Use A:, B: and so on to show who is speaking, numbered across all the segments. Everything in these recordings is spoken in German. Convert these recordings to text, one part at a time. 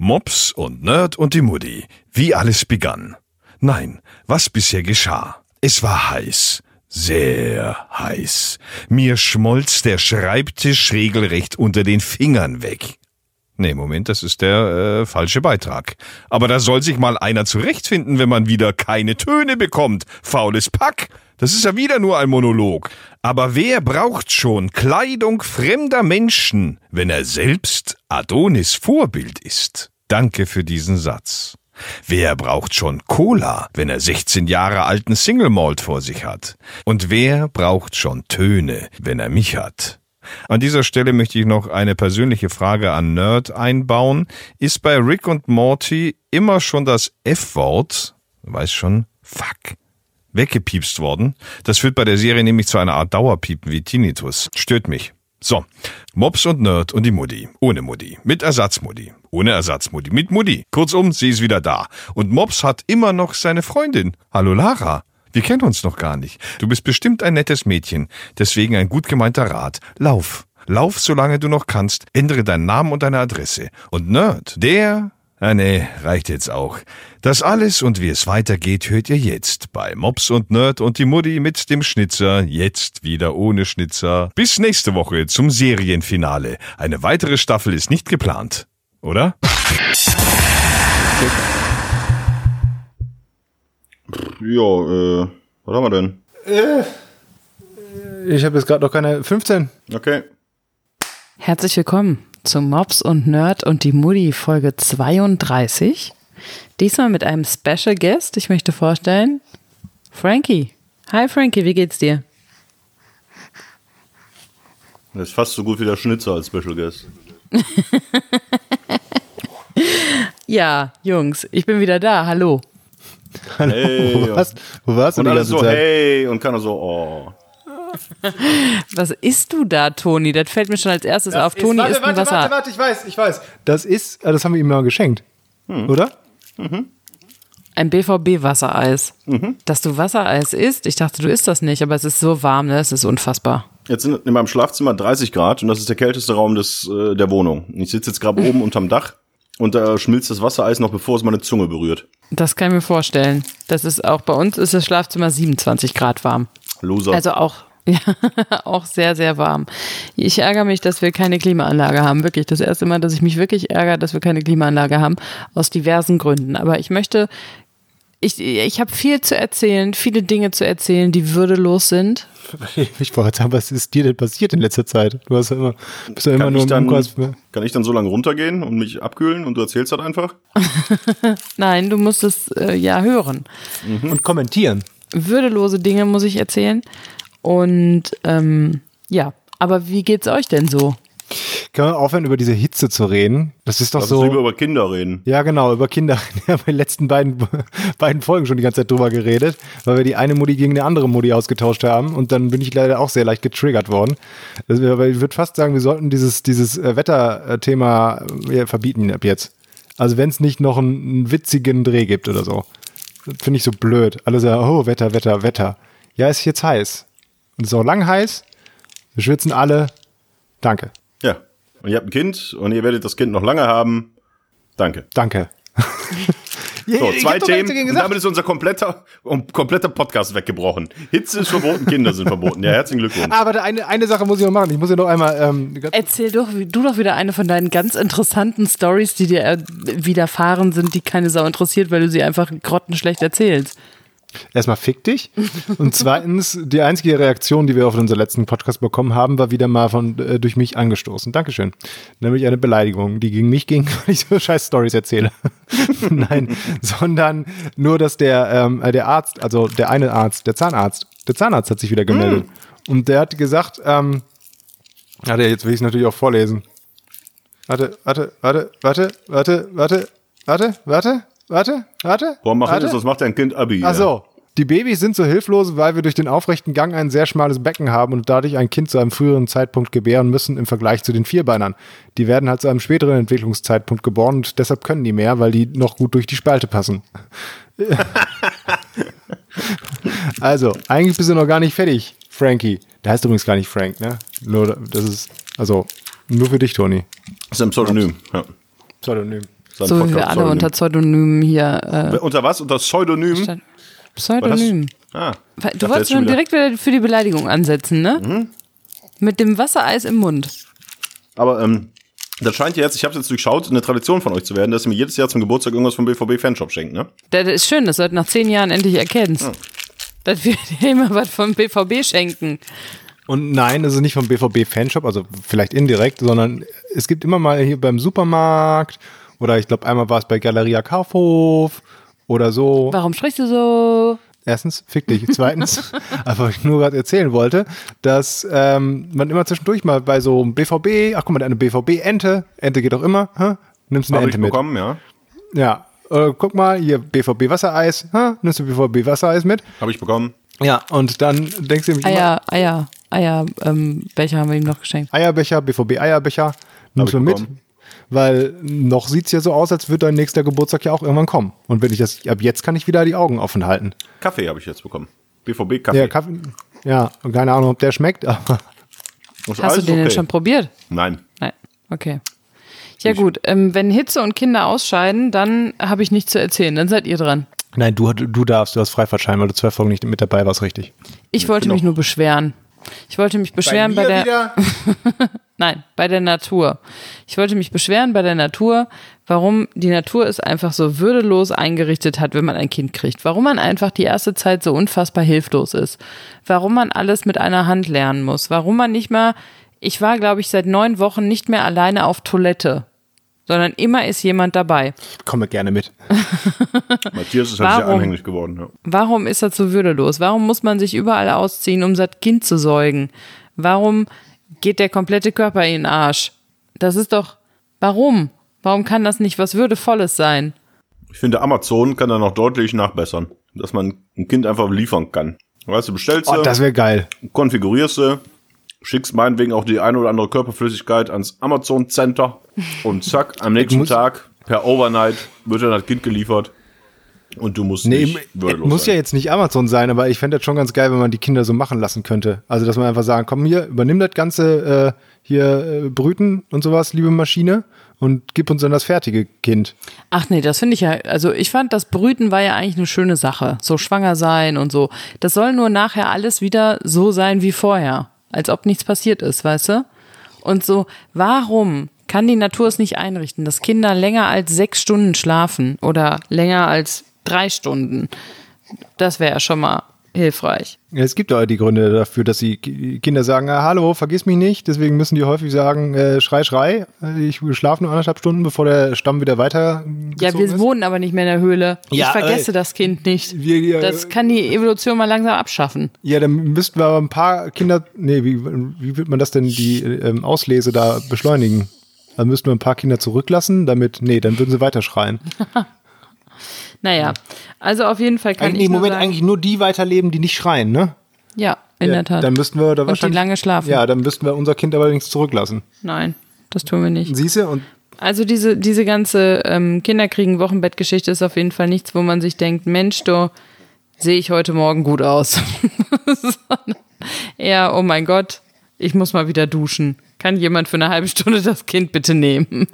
A: Mops und Nerd und die Mutti. Wie alles begann. Nein, was bisher geschah. Es war heiß. Sehr heiß. Mir schmolz der Schreibtisch regelrecht unter den Fingern weg. Nee, Moment, das ist der äh, falsche Beitrag. Aber da soll sich mal einer zurechtfinden, wenn man wieder keine Töne bekommt. Faules Pack. Das ist ja wieder nur ein Monolog. Aber wer braucht schon Kleidung fremder Menschen, wenn er selbst Adonis Vorbild ist? Danke für diesen Satz. Wer braucht schon Cola, wenn er 16 Jahre alten Single Malt vor sich hat? Und wer braucht schon Töne, wenn er mich hat? An dieser Stelle möchte ich noch eine persönliche Frage an Nerd einbauen. Ist bei Rick und Morty immer schon das F-Wort, weiß schon, fuck, weggepiepst worden. Das führt bei der Serie nämlich zu einer Art Dauerpiepen wie Tinnitus. Stört mich. So, Mops und Nerd und die Mutti. Ohne Mutti. Mit Ersatzmutti. Ohne Ersatzmutti. Mit Mutti. Kurzum, sie ist wieder da. Und Mops hat immer noch seine Freundin. Hallo Lara. Wir kennen uns noch gar nicht. Du bist bestimmt ein nettes Mädchen. Deswegen ein gut gemeinter Rat. Lauf. Lauf, solange du noch kannst. Ändere deinen Namen und deine Adresse. Und Nerd, der Ah nee, reicht jetzt auch. Das alles und wie es weitergeht, hört ihr jetzt bei Mops und Nerd und die Mutti mit dem Schnitzer, jetzt wieder ohne Schnitzer. Bis nächste Woche zum Serienfinale. Eine weitere Staffel ist nicht geplant, oder?
B: Ja, äh, was haben wir denn?
C: Ich habe jetzt gerade noch keine 15.
B: Okay.
D: Herzlich willkommen zu Mops und Nerd und die Mutti Folge 32. Diesmal mit einem Special Guest. Ich möchte vorstellen, Frankie. Hi Frankie, wie geht's dir?
B: Das ist fast so gut wie der Schnitzer als Special Guest.
D: Ja, Jungs, ich bin wieder da. Hallo.
B: Hey,
C: Wo warst, wo warst du
B: und alle so,
C: Zeit?
B: hey, und keiner so, oh.
D: Was isst du da, Toni? Das fällt mir schon als erstes auf. Toni
C: warte,
D: isst
C: warte,
D: Wasser.
C: warte, warte, ich weiß, ich weiß. Das ist, äh, das haben wir ihm mal geschenkt.
B: Hm.
C: Oder?
D: Ein BVB-Wassereis. Dass du Wassereis isst, ich dachte, du isst das nicht, aber es ist so warm, ne? Es ist unfassbar.
B: Jetzt sind in meinem Schlafzimmer 30 Grad und das ist der kälteste Raum des, äh, der Wohnung. Ich sitze jetzt gerade oben unterm Dach und da schmilzt das Wassereis noch, bevor es meine Zunge berührt.
D: Das kann ich mir vorstellen. Das ist auch bei uns ist das Schlafzimmer 27 Grad warm.
B: Loser.
D: Also auch, ja, auch sehr, sehr warm. Ich ärgere mich, dass wir keine Klimaanlage haben. Wirklich. Das erste Mal, dass ich mich wirklich ärgere, dass wir keine Klimaanlage haben. Aus diversen Gründen. Aber ich möchte, ich, ich habe viel zu erzählen, viele Dinge zu erzählen, die würdelos sind.
C: Ich wollte sagen, was ist dir denn passiert in letzter Zeit? Du hast ja immer, bist ja immer
B: kann,
C: nur im
B: dann,
C: Umkreis.
B: kann ich dann so lange runtergehen und mich abkühlen und du erzählst das einfach?
D: Nein, du musst es äh, ja hören.
C: Und kommentieren.
D: Würdelose Dinge muss ich erzählen. Und ähm, ja, aber wie geht's euch denn so?
C: Können wir aufhören, über diese Hitze zu reden? Das ist doch
B: Lass
C: so.
B: lieber über Kinder reden.
C: Ja, genau, über Kinder. Wir haben in den letzten beiden, beiden Folgen schon die ganze Zeit drüber geredet, weil wir die eine Mutti gegen eine andere Mutti ausgetauscht haben und dann bin ich leider auch sehr leicht getriggert worden. Also, aber ich würde fast sagen, wir sollten dieses, dieses äh, Wetterthema äh, ja, ab jetzt. Also wenn es nicht noch einen, einen witzigen Dreh gibt oder so. Finde ich so blöd. Alle sagen, oh, Wetter, Wetter, Wetter. Ja, ist jetzt heiß. Und es ist auch lang heiß. Wir schwitzen alle. Danke.
B: Ja. Und ihr habt ein Kind und ihr werdet das Kind noch lange haben. Danke.
C: Danke.
B: So, zwei Themen. Und damit ist unser kompletter, um, kompletter Podcast weggebrochen. Hitze ist verboten, Kinder sind verboten. Ja, herzlichen Glückwunsch.
C: Aber eine, eine Sache muss ich noch machen. Ich muss ja noch einmal. Ähm, ganz-
D: Erzähl doch, du doch wieder eine von deinen ganz interessanten Stories, die dir äh, widerfahren sind, die keine Sau interessiert, weil du sie einfach grottenschlecht erzählst.
C: Erstmal fick dich. Und zweitens, die einzige Reaktion, die wir auf unseren letzten Podcast bekommen haben, war wieder mal von, äh, durch mich angestoßen. Dankeschön. Nämlich eine Beleidigung, die gegen mich ging, weil ich so scheiß Stories erzähle. Nein, sondern nur, dass der, ähm, äh, der Arzt, also der eine Arzt, der Zahnarzt, der Zahnarzt hat sich wieder gemeldet. Mm. Und der hat gesagt, ähm, warte, jetzt will ich es natürlich auch vorlesen. Warte, warte, warte, warte, warte, warte, warte, warte. Warte, warte.
B: Warum macht
C: warte?
B: das? Was macht dein Kind Abi?
C: Ach so. Die Babys sind so hilflos, weil wir durch den aufrechten Gang ein sehr schmales Becken haben und dadurch ein Kind zu einem früheren Zeitpunkt gebären müssen im Vergleich zu den Vierbeinern. Die werden halt zu einem späteren Entwicklungszeitpunkt geboren und deshalb können die mehr, weil die noch gut durch die Spalte passen. also, eigentlich bist du noch gar nicht fertig, Frankie. Der heißt übrigens gar nicht Frank, ne? Nur, das ist, also, nur für dich, Toni.
B: Das ist ein Pseudonym. Ja.
C: Pseudonym.
D: So wie wir alle
B: Podcast-Pseudonym.
D: unter Pseudonymen hier. Äh,
B: Unter was? Unter Pseudonym?
D: Pseudonym.
B: Ah,
D: Du wolltest
B: schon wieder.
D: direkt wieder für die Beleidigung ansetzen, ne?
B: Mhm.
D: Mit dem Wassereis im Mund.
B: Aber ähm, das scheint ja jetzt, ich habe es jetzt durchschaut, eine Tradition von euch zu werden, dass ihr mir jedes Jahr zum Geburtstag irgendwas vom BVB-Fanshop schenkt, ne?
D: Das ist schön, dass du das nach zehn Jahren endlich erkennst. Dass wir dir immer was vom BVB schenken.
C: Und nein, es ist nicht vom BVB-Fanshop, also vielleicht indirekt, sondern es gibt immer mal hier beim Supermarkt oder ich glaube einmal war es bei Galeria Kaufhof oder so.
D: Warum sprichst du so?
C: Erstens, fick dich. Zweitens, aber ich nur gerade erzählen wollte, dass ähm, man immer zwischendurch mal bei so einem BVB, ach guck mal, eine BVB-Ente, Ente geht auch immer, hä? nimmst du eine
B: Habe ich
C: Ente mit.
B: bekommen, ja.
C: Ja, äh, guck mal, hier BVB-Wassereis, hä? nimmst du BVB-Wassereis mit?
B: Habe ich bekommen.
C: Ja, und dann denkst du nämlich immer,
D: Eier, Eier, Eier, ähm, welche haben wir ihm noch geschenkt?
C: Eierbecher, BVB-Eierbecher, nimmst
B: ich
C: du mit.
B: bekommen.
C: Weil noch sieht's ja so aus, als würde dein nächster Geburtstag ja auch irgendwann kommen. Und wenn ich das, ab jetzt kann ich wieder die Augen offen halten.
B: Kaffee habe ich jetzt bekommen. BVB-Kaffee.
C: Ja, Kaffee, ja, und keine Ahnung, ob der schmeckt, aber
D: Hast du den denn
B: okay.
D: schon probiert?
B: Nein.
D: Nein. Okay. Ja gut, ähm, wenn Hitze und Kinder ausscheiden, dann habe ich nichts zu erzählen. Dann seid ihr dran.
C: nein, du, du darfst, du hast Freifahrtschein, weil du zwei Folgen nicht mit dabei warst, richtig.
D: Ich wollte mich nur beschweren. Ich wollte mich beschweren bei, der.
C: wieder?
D: Nein, bei der Natur. Ich wollte mich beschweren bei der Natur, warum die Natur es einfach so würdelos eingerichtet hat, wenn man ein Kind kriegt. Warum man einfach die erste Zeit so unfassbar hilflos ist. Warum man alles mit einer Hand lernen muss. Warum man nicht mal, ich war, glaube ich, seit neun Wochen nicht mehr alleine auf Toilette. Sondern immer ist jemand dabei.
C: Komme gerne mit.
B: Matthias ist halt sehr
D: Warum?
B: anhänglich geworden. Ja.
D: Warum ist das so würdelos? Warum muss man sich überall ausziehen, um das Kind zu säugen? Warum geht der komplette Körper in den Arsch? Das ist doch. Warum? Warum kann das nicht was Würdevolles sein?
B: Ich finde, Amazon kann da noch deutlich nachbessern, dass man ein Kind einfach liefern kann. Weißt du, bestellst
C: Oh,
B: du,
C: das wäre geil.
B: konfigurierst du, schickst meinetwegen auch die eine oder andere Körperflüssigkeit ans Amazon Center und zack, am nächsten Tag per Overnight wird dann das Kind geliefert und du musst
C: Nee,
B: nicht würdelos
C: muss ja
B: sein.
C: jetzt nicht Amazon sein, aber ich fände das schon ganz geil, wenn man die Kinder so machen lassen könnte. Also, dass man einfach sagen, komm hier, übernimm das ganze äh, hier äh, Brüten und sowas, liebe Maschine, und gib uns dann das fertige Kind.
D: Ach nee, das finde ich ja, also ich fand, das Brüten war ja eigentlich eine schöne Sache. So schwanger sein und so. Das soll nur nachher alles wieder so sein wie vorher. Als ob nichts passiert ist, weißt du? Und so, warum kann die Natur es nicht einrichten, dass Kinder länger als sechs Stunden schlafen oder länger als drei Stunden? Das wäre ja schon mal hilfreich.
C: Ja, Es gibt auch die Gründe dafür, dass die Ki- Kinder sagen, ah, hallo, vergiss mich nicht. Deswegen müssen die häufig sagen, äh, schrei, schrei. Äh, Ich schlafe nur anderthalb Stunden, bevor der Stamm wieder weiter.
D: Ja, wir
C: ist.
D: wohnen aber nicht mehr in der Höhle.
C: Ja,
D: ich vergesse
C: äh,
D: das Kind nicht.
C: wir- wir-
D: das kann die Evolution mal langsam abschaffen.
C: Ja, dann müssten wir aber ein paar Kinder, nee, wie, wie wird man das denn, die ähm, Auslese da beschleunigen? Dann müssten wir ein paar Kinder zurücklassen, damit, nee, dann würden sie weiter schreien.
D: Naja, also auf jeden Fall kann
C: Eigentlich,
D: ich
C: im Moment
D: sagen,
C: eigentlich nur die weiterleben, die nicht schreien, ne?
D: Ja, in
C: ja,
D: der Tat.
C: Dann müssten wir da
D: Und die
C: wahrscheinlich.
D: lange schlafen.
C: Ja, dann müssten wir unser Kind allerdings zurücklassen.
D: Nein, das tun wir nicht.
C: Siehst du? Und
D: Also diese, diese ganze ähm, Kinderkriegen-Wochenbettgeschichte ist auf jeden Fall nichts, wo man sich denkt, Mensch, du sehe ich heute Morgen gut aus. Eher, oh mein Gott, ich muss mal wieder duschen. Kann jemand für eine halbe Stunde das Kind bitte nehmen?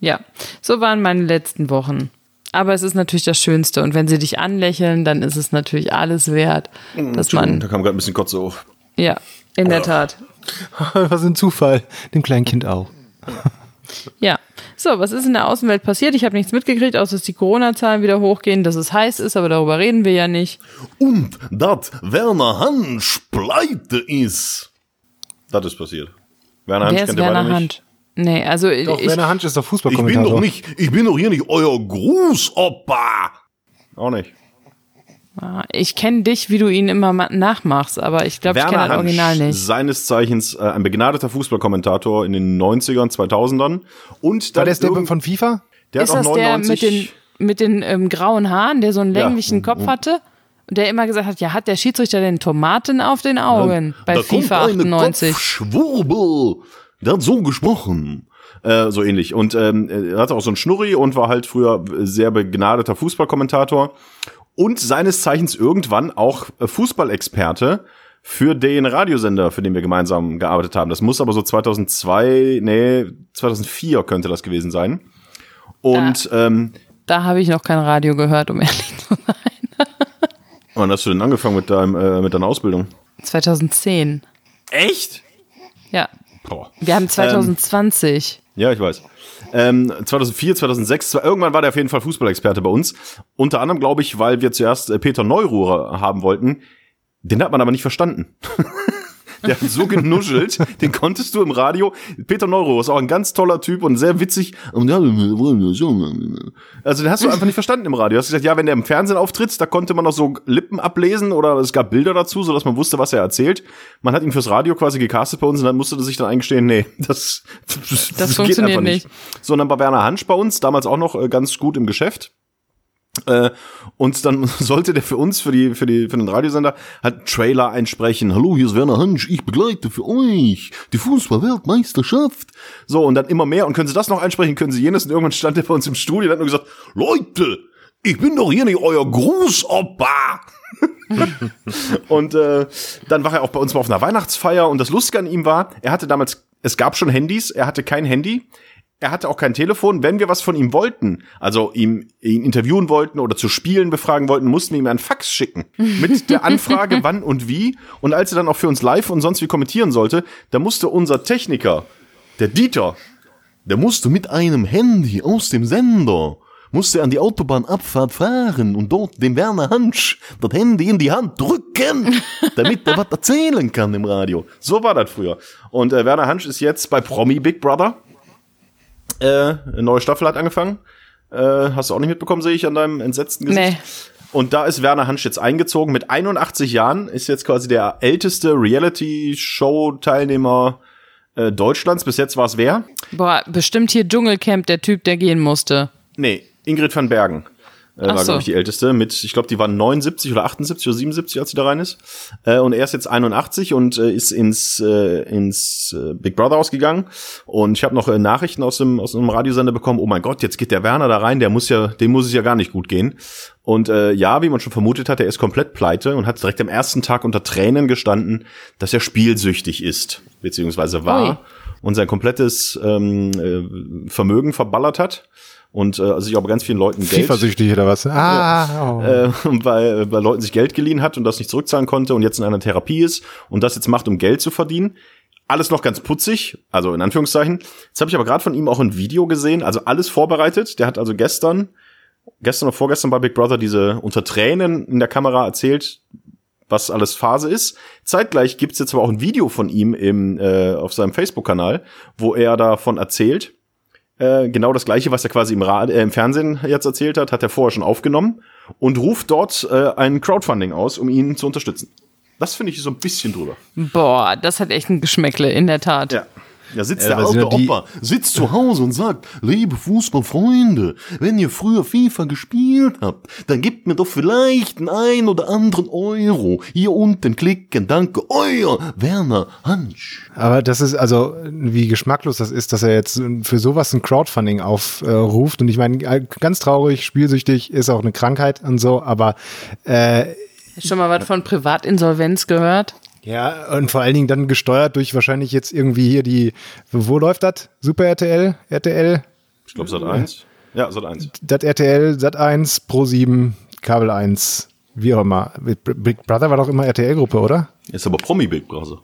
D: Ja, so waren meine letzten Wochen. Aber es ist natürlich das Schönste. Und wenn sie dich anlächeln, dann ist es natürlich alles wert, dass
B: Da
D: man,
B: kam gerade ein bisschen Kotze hoch.
D: ja, in der Tat.
C: was ein Zufall. Dem kleinen Kind auch.
D: Ja. So, was ist in der Außenwelt passiert? Ich habe nichts mitgekriegt, außer dass die Corona-Zahlen wieder hochgehen, dass es heiß ist, aber darüber reden wir ja nicht.
B: Und dass Werner Hansch pleite ist. Das ist passiert. Werner Hansch
D: ist
B: kennt ihr
D: Werner
B: beide nicht.
D: Nee, also
C: Doch,
D: ich,
C: Werner Hansch ist doch
B: Ich bin
C: Fußballkommentator.
B: doch nicht, ich bin doch hier nicht euer Großopa. Auch nicht.
D: ich kenne dich, wie du ihn immer ma- nachmachst, aber ich glaube, ich kenne das Original nicht.
B: seines Zeichens äh, ein begnadeter Fußballkommentator in den 90ern, 2000ern. Und
C: War der
B: irgend-
C: von FIFA?
B: der
D: Ist
B: hat
D: das
B: auch
D: der
B: 99
D: mit den, mit den ähm, grauen Haaren, der so einen
B: Ja.
D: länglichen Kopf hatte? Und der immer gesagt hat, ja, hat der Schiedsrichter denn Tomaten auf den Augen bei
B: da
D: FIFA
B: kommt eine
D: 98?
B: Kopfschwurbel. Der hat so gesprochen. Äh, so ähnlich. Und ähm, er hatte auch so einen Schnurri und war halt früher sehr begnadeter Fußballkommentator. Und seines Zeichens irgendwann auch Fußballexperte für den Radiosender, für den wir gemeinsam gearbeitet haben. Das muss aber so 2002, nee, 2004 könnte das gewesen sein. Und ähm,
D: Da habe ich noch kein Radio gehört, um ehrlich zu sein.
B: wann hast du denn angefangen mit, deinem, äh, mit deiner Ausbildung?
D: 2010.
B: Echt?
D: Ja.
B: Boah.
D: Wir haben 2020.
B: Ja, ich weiß. Ähm, 2004, 2006, zwar- irgendwann war der auf jeden Fall Fußballexperte bei uns. Unter anderem, glaube ich, weil wir zuerst äh, Peter Neururer haben wollten. Den hat man aber nicht verstanden. Der hat so genuschelt, den konntest du im Radio. Peter Neururer ist auch ein ganz toller Typ und sehr witzig. Also den hast du einfach nicht verstanden im Radio. Du hast gesagt, ja, wenn der im Fernsehen auftritt, da konnte man noch so Lippen ablesen oder es gab Bilder dazu, sodass man wusste, was er erzählt. Man hat ihn fürs Radio quasi gecastet bei uns und dann musste er sich dann eingestehen, nee, das, das,
D: funktioniert nicht.
B: Sondern bei Werner Hansch bei uns, damals auch noch äh, ganz gut im Geschäft. Äh, und dann sollte der für uns, für die, für die, für den Radiosender, halt Trailer einsprechen. Hallo, hier ist Werner Hansch, ich begleite für euch die Fußball-Weltmeisterschaft. So, und dann immer mehr. Und können Sie das noch einsprechen, können Sie jenes. Und irgendwann stand der bei uns im Studio und hat nur gesagt, Leute, ich bin doch hier nicht euer Großopa. und äh, dann war er auch bei uns mal auf einer Weihnachtsfeier. Und das Lustige an ihm war, er hatte damals, es gab schon Handys, er hatte kein Handy. Er hatte auch kein Telefon. Wenn wir was von ihm wollten, also ihm ihn interviewen wollten oder zu Spielen befragen wollten, mussten wir ihm einen Fax schicken mit der Anfrage, wann und wie. Und als er dann auch für uns live und sonst wie kommentieren sollte, da musste unser Techniker, der Dieter, der musste mit einem Handy aus dem Sender musste an die Autobahnabfahrt fahren und dort dem Werner Hansch das Handy in die Hand drücken, damit er was erzählen kann im Radio. So war das früher. Und äh, Werner Hansch ist jetzt bei Promi Big Brother. Äh, eine neue Staffel hat angefangen. Äh, hast du auch nicht mitbekommen, sehe ich an deinem entsetzten Gesicht.
D: Nee.
B: Und da ist Werner Hansch jetzt eingezogen. Mit 81 Jahren ist jetzt quasi der älteste Reality-Show-Teilnehmer äh, Deutschlands. Bis jetzt war es wer?
D: Boah, bestimmt hier Dschungelcamp, der Typ, der gehen musste.
B: Nee, Ingrid van Bergen. Äh, war,
D: so.
B: glaube ich, die älteste. Mit, ich glaube, die war 79 oder 78 oder 77, als sie da rein ist. Äh, und er ist jetzt 81 und äh, ist ins, äh, ins äh, Big Brother ausgegangen. Und ich habe noch äh, Nachrichten aus dem, aus einem Radiosender bekommen, oh mein Gott, jetzt geht der Werner da rein, der muss ja, dem muss es ja gar nicht gut gehen. Und äh, ja, wie man schon vermutet hat, er ist komplett pleite und hat direkt am ersten Tag unter Tränen gestanden, dass er spielsüchtig ist, beziehungsweise war
D: Ui.
B: und sein komplettes ähm, äh, Vermögen verballert hat und äh, sich auch bei ganz vielen Leuten Geld
C: FIFA-süchtig oder was? Ah, oh.
B: äh, bei, bei Leuten sich Geld geliehen hat und das nicht zurückzahlen konnte und jetzt in einer Therapie ist und das jetzt macht, um Geld zu verdienen. Alles noch ganz putzig, also in Anführungszeichen. Jetzt habe ich aber gerade von ihm auch ein Video gesehen, also alles vorbereitet. Der hat also gestern, gestern oder vorgestern bei Big Brother diese unter Tränen in der Kamera erzählt, was alles Phase ist. Zeitgleich gibt's jetzt aber auch ein Video von ihm im, äh, auf seinem Facebook-Kanal, wo er davon erzählt. Äh, genau das gleiche, was er quasi im, Rad, äh, im Fernsehen jetzt erzählt hat, hat er vorher schon aufgenommen und ruft dort äh, ein Crowdfunding aus, um ihn zu unterstützen. Das finde ich so ein bisschen drüber.
D: Boah, das hat echt ein Geschmäckle, in der Tat.
B: Ja. Da sitzt
C: Ja,
B: der alte
C: ja die-
B: Opa, sitzt zu Hause und sagt, liebe Fußballfreunde, wenn ihr früher FIFA gespielt habt, dann gebt mir doch vielleicht einen ein oder anderen Euro. Hier unten klicken, danke, euer Werner Hansch.
C: Aber das ist also, wie geschmacklos das ist, dass er jetzt für sowas ein Crowdfunding aufruft. und ich meine, ganz traurig, spielsüchtig ist auch eine Krankheit und so, aber äh,
D: Schon mal was von Privatinsolvenz gehört?
C: Ja, und vor allen Dingen dann gesteuert durch wahrscheinlich jetzt irgendwie hier die, wo läuft das? Super RTL, RTL,
B: Ich glaube, Sat 1. Ja, Sat 1.
C: das RTL, Sat 1, Pro 7, Kabel 1, wie auch immer. Big Brother war doch immer RTL-Gruppe, oder?
B: Ist aber Promi Big Brother.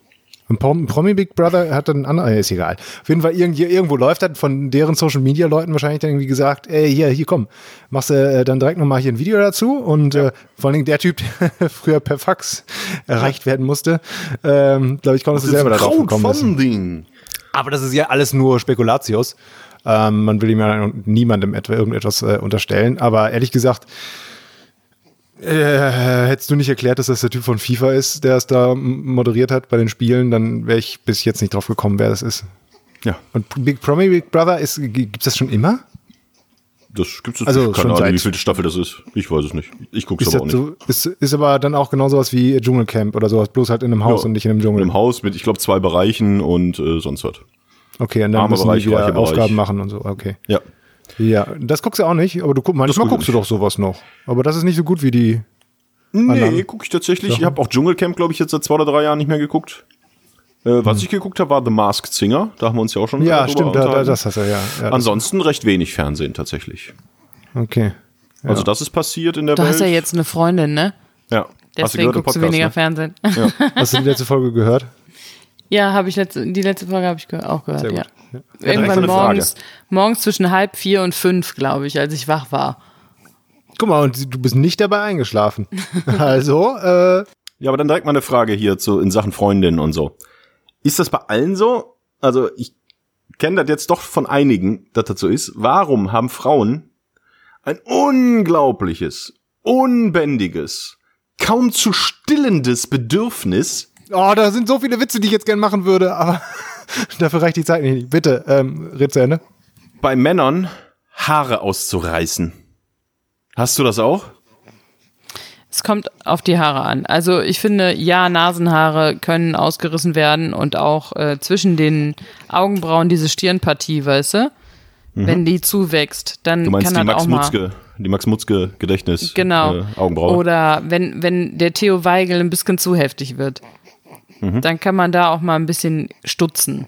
C: Prom Promi Big Brother hat dann andere, ist egal. Auf jeden Fall irgendwo, irgendwo läuft das von deren Social Media Leuten wahrscheinlich dann irgendwie gesagt, ey, hier, hier komm, machst du äh, dann direkt nochmal hier ein Video dazu und äh, vor allen Dingen der Typ, der früher per Fax erreicht werden musste, ähm, glaube ich, konntest du selber darauf gekommen. Aber das ist ja alles nur Spekulatius. Ähm, man will ihm ja niemandem etwa irgendetwas äh, unterstellen. Aber ehrlich gesagt, äh, hättest du nicht erklärt, dass das der Typ von FIFA ist, der es da moderiert hat bei den Spielen, dann wäre ich bis jetzt nicht drauf gekommen, wer das ist.
B: Ja,
C: Und Big Promi Big Brother ist, gibt's das schon immer?
B: das gibt's jetzt
C: Also
B: nicht. Keine Ahnung, wie viele Staffel das ist. Ich weiß es nicht. Ich gucke es aber auch
C: das
B: nicht.
C: so, ist, ist aber dann auch genau sowas wie Dschungelcamp oder sowas, bloß halt in einem Haus
B: Ja,
C: und nicht in einem
B: In
C: Dschungel.
B: einem Haus mit, ich glaube, zwei Bereichen und äh, sonst was.
C: Okay, und dann
B: Armer
C: müssen
B: Bereich,
C: die wieder
B: reicher Bereich.
C: Aufgaben machen und so. Okay.
B: Ja.
C: Ja, das guckst du auch nicht, aber du guck, manchmal
B: guck ich
C: guckst du doch sowas noch. Aber das ist nicht so gut wie die.
B: Nee, gucke ich tatsächlich. Ich
C: Sachen.
B: habe auch Dschungelcamp, glaube ich, jetzt seit zwei oder drei Jahren nicht mehr geguckt. Äh, was ich geguckt habe, war The Masked Singer. Da haben wir uns ja auch schon
C: Ja, stimmt, da, da, das hast du ja. ja
B: Ansonsten recht wenig Fernsehen tatsächlich.
C: okay.
B: Also das ist passiert in der
D: Du
B: Welt.
D: hast ja jetzt eine Freundin, ne?
B: ja. Hast du
D: Deswegen guckst du
B: Podcast,
D: weniger
B: ne?
D: Fernsehen.
C: Hast du die letzte Folge gehört?
D: Ja, habe ich letzte, die letzte Folge habe ich ge auch gehört,
C: Sehr
D: ja.
C: gut. Ja.
D: Irgendwann
B: eine Frage.
D: morgens, morgens zwischen halb vier und fünf, glaube ich, als ich wach war.
C: Guck mal, und du bist nicht dabei eingeschlafen. Also, äh,
B: Ja, aber dann direkt mal eine Frage hier zu, in Sachen Freundinnen und so. Ist das bei allen so? Also ich kenne das jetzt doch von einigen, dass das so ist. Warum haben Frauen ein unglaubliches, unbändiges, kaum zu stillendes Bedürfnis,
C: oh, da sind so viele Witze, die ich jetzt gern machen würde, aber dafür reicht die Zeit nicht. Bitte, ähm, red zu Ende.
B: bei Männern Haare auszureißen? Hast du das auch?
D: Es kommt auf die Haare an. Also ich finde, ja, Nasenhaare können ausgerissen werden und auch äh, zwischen den Augenbrauen diese Stirnpartie, weißt du? Wenn die zuwächst, dann
B: Mhm. Du meinst
D: kann
B: die
D: das
B: Max
D: auch mal.
B: Mutzke, die Max Mutzke Gedächtnis
D: Genau.
B: äh, Augenbraue.
D: Oder wenn, wenn der Theo Weigel ein bisschen zu heftig wird,
B: Mhm.
D: dann kann man da auch mal ein bisschen stutzen.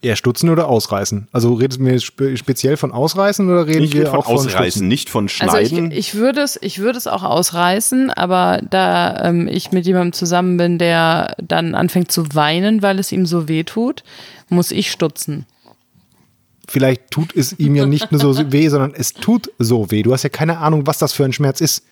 C: Eher stutzen oder ausreißen? Also redest du mir spe speziell von ausreißen oder reden
B: ich
C: wir
B: rede von
C: auch von
B: ausreißen,
C: Stutzen?
B: nicht von
D: Also ich,
B: schneiden.
D: ich würde es, ich würde es auch ausreißen, aber da ähm, ich mit jemandem zusammen bin, der dann anfängt zu weinen, weil es ihm so weh tut, muss ich stutzen.
C: Vielleicht tut es ihm ja nicht nur so weh, sondern es tut so weh. Du hast ja keine Ahnung, was das für ein Schmerz ist.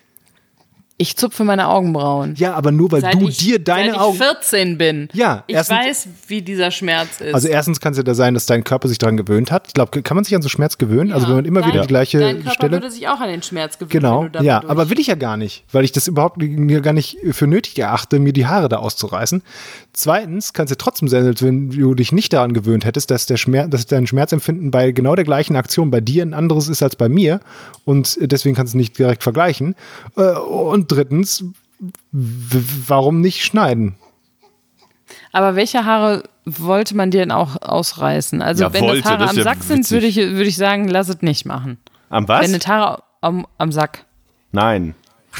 D: Ich zupfe meine Augenbrauen.
C: Ja, aber nur weil
D: Seit
C: du
D: ich,
C: dir deine
D: seit ich
C: Augen.
D: 14 bin.
C: Ja,
D: ich
C: erstens-
D: weiß, wie dieser Schmerz ist.
C: Also erstens kann es ja da sein, dass dein Körper sich daran gewöhnt hat. Ich glaube, kann man sich an so Schmerz gewöhnen? also wenn man immer
D: dein,
C: wieder die gleiche
D: dein Körper
C: Stelle.
D: würde sich auch an den Schmerz gewöhnen.
C: Genau,
D: wenn du da
C: ja,
D: durch-
C: aber will ich ja gar nicht, weil ich das überhaupt mir gar nicht für nötig erachte, mir die Haare da auszureißen. Zweitens kann es ja trotzdem sein, als wenn du dich nicht daran gewöhnt hättest, dass der Schmerz, dass dein Schmerzempfinden bei genau der gleichen Aktion bei dir ein anderes ist als bei mir und deswegen kannst du es nicht direkt vergleichen. Äh, Und drittens, warum nicht schneiden?
D: Aber welche Haare wollte man dir denn auch ausreißen? Also
B: Ja,
D: wenn
B: wollte,
D: das Haare
B: das
D: am
B: ja
D: Sack sind,
B: witzig.
D: würde ich, würde ich sagen, lass es nicht machen.
B: Am was?
D: Wenn es Haare am, am Sack,
B: Nein.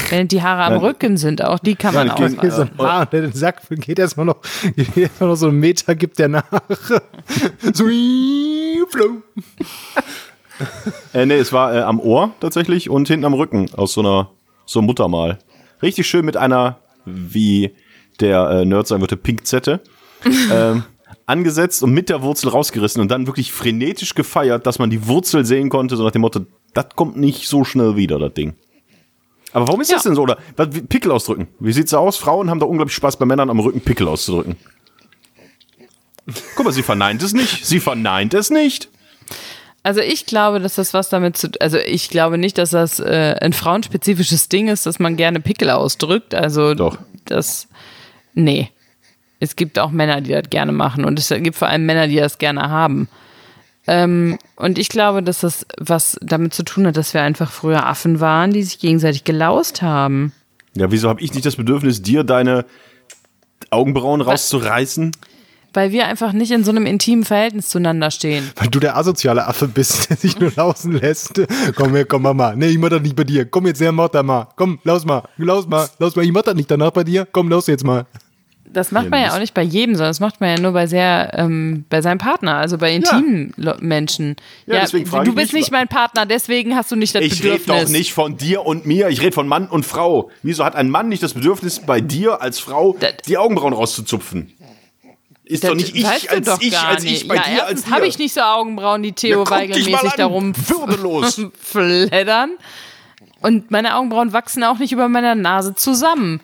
D: wenn die Haare am
B: Nein.
D: Rücken sind, auch die kann man
B: Nein, geht-
C: Hier so Haar, der den Sack geht erstmal noch, geht erstmal noch so einen Meter, gibt der nach. so.
B: Äh, nee, es war äh, am Ohr tatsächlich und hinten am Rücken aus so einer so einem Muttermal. Richtig schön mit einer, wie der äh, Nerd sagen würde, Pinkzette. ähm, angesetzt und mit der Wurzel rausgerissen und dann wirklich frenetisch gefeiert, dass man die Wurzel sehen konnte, so nach dem Motto, das kommt nicht so schnell wieder, das Ding. Aber warum ist das
D: Ja.
B: denn so? Oder Pickel ausdrücken? Wie sieht's aus? Frauen haben da unglaublich Spaß bei Männern am Rücken Pickel auszudrücken. Guck mal, sie verneint es nicht. Sie verneint es nicht.
D: Also ich glaube, dass das was damit zu also ich glaube nicht, dass das äh, ein frauenspezifisches Ding ist, dass man gerne Pickel ausdrückt. Also
B: Doch.
D: das nee. Es gibt auch Männer, die das gerne machen und es gibt vor allem Männer, die das gerne haben. Ähm, und ich glaube, dass das was damit zu tun hat, dass wir einfach früher Affen waren, die sich gegenseitig gelaust haben.
B: Ja, wieso habe ich nicht das Bedürfnis, dir deine Augenbrauen rauszureißen?
D: Weil wir einfach nicht in so einem intimen Verhältnis zueinander stehen.
C: Weil du der asoziale Affe bist, der sich nur lausen lässt. Komm her, komm Mama. Nee, ich mach das nicht bei dir. Komm jetzt her, mach das mal. Komm, laus mal. Laus mal. Laus mal. Ich mach das nicht danach bei dir. Komm, laus jetzt mal.
D: Das macht
B: Ja,
D: man ja auch nicht bei jedem, sondern das macht man ja nur bei sehr, ähm, bei seinem Partner, also bei intimen Lo- Menschen.
B: Ja, deswegen frage
D: du
B: ich
D: bist nicht mein Partner, deswegen hast du nicht das
B: Ich rede
D: Bedürfnis.
B: doch nicht von dir und mir, ich rede von Mann und Frau. Wieso hat ein Mann nicht das Bedürfnis, bei dir als Frau
D: Das-
B: die Augenbrauen rauszuzupfen? Ist
D: Das
B: doch nicht ich als
D: doch
B: ich, als
D: nicht.
B: ich bei
D: ja,
B: dir als dir.
D: habe ich nicht so Augenbrauen, die Theo
B: Ja, guck dich
D: Weigel
B: mal
D: mäßig
B: an,
D: darum
B: würdelos.
D: fleddern. Und meine Augenbrauen wachsen auch nicht über meiner Nase zusammen.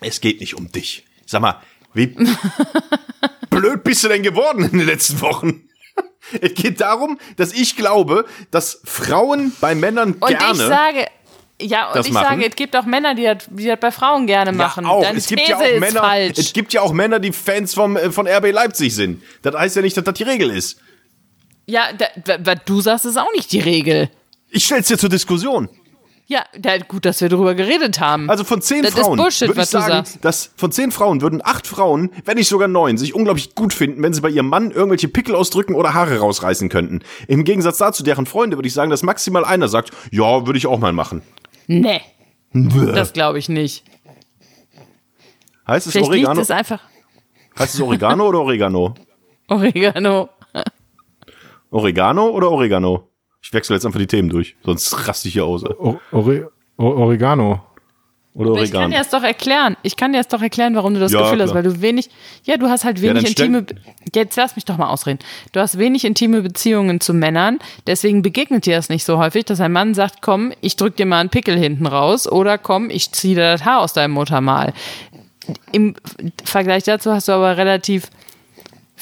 B: Es geht nicht um dich. Sag mal, wie blöd bist du denn geworden in den letzten Wochen? Es geht darum, dass ich glaube, dass Frauen bei Männern
D: Und
B: gerne
D: ich sage, ja, und
B: das
D: ich
B: machen.
D: sage, es gibt auch Männer, die das, die das bei Frauen gerne machen.
B: Ja, auch.
D: Deine
B: es gibt
D: These
B: ja auch Männer,
D: falsch.
B: es gibt ja auch Männer, die Fans vom, äh, von RB Leipzig sind. Das heißt ja nicht, dass das die Regel ist.
D: ja, was du sagst, ist auch nicht die Regel.
B: Ich stell's dir zur Diskussion.
D: Ja, da, gut, dass wir darüber geredet haben.
B: Also von zehn
D: Das ist
B: Frauen
D: Bullshit,
B: würde ich
D: was du
B: sagen,
D: sagst.
B: dass von zehn Frauen würden acht Frauen, wenn nicht sogar neun, sich unglaublich gut finden, wenn sie bei ihrem Mann irgendwelche Pickel ausdrücken oder Haare rausreißen könnten. Im Gegensatz dazu, deren Freunde würde ich sagen, dass maximal einer sagt, ja, würde ich auch mal machen.
D: Nee. Das glaube ich nicht.
B: Heißt es
D: Vielleicht liegt
B: Oregano?
D: es einfach.
B: Heißt es Oregano oder Oregano?
D: Oregano.
B: Oregano oder Oregano? Ich wechsle jetzt einfach die Themen durch, sonst raste ich hier aus.
C: O Ore Oregano.
B: Oder
D: Ich kann
B: Oregano.
D: dir das doch erklären. Ich kann dir das doch erklären, warum du das
B: Ja,
D: Gefühl hast,
B: klar.
D: weil du wenig, ja, du hast halt
B: Ja,
D: wenig
B: stell-
D: intime, jetzt lass mich doch mal ausreden. Du hast wenig intime Beziehungen zu Männern, deswegen begegnet dir das nicht so häufig, dass ein Mann sagt, komm, ich drück dir mal einen Pickel hinten raus oder komm, ich zieh dir das Haar aus deinem Muttermal. Im Vergleich dazu hast du aber relativ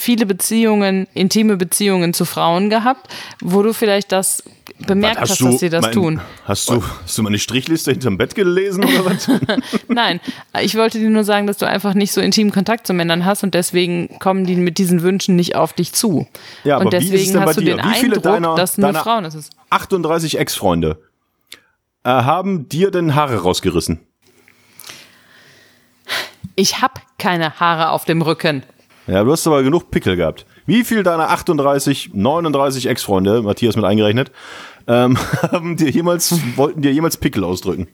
D: viele Beziehungen, intime Beziehungen zu Frauen gehabt, wo du vielleicht das bemerkt hast, dass sie das
B: mein-
D: tun.
B: Hast du, hast du meine Strichliste hinterm Bett gelesen oder was?
D: Nein, ich wollte dir nur sagen, dass du einfach nicht so intimen Kontakt zu Männern hast und deswegen kommen die mit diesen Wünschen nicht auf dich zu.
B: Ja, aber
D: und
B: wie ist es
D: deswegen hast du
B: dir?
D: den
B: Wie viele
D: Eindruck,
B: deiner-
D: dass nur
B: deiner-
D: Frauen es ist.
B: 38 Ex-Freunde äh, haben dir denn Haare rausgerissen?
D: Ich hab keine Haare auf dem Rücken.
B: Ja, du hast aber genug Pickel gehabt. Wie viel deiner 38, 39 Ex-Freunde, Matthias mit eingerechnet, ähm, haben dir jemals, wollten dir jemals Pickel ausdrücken?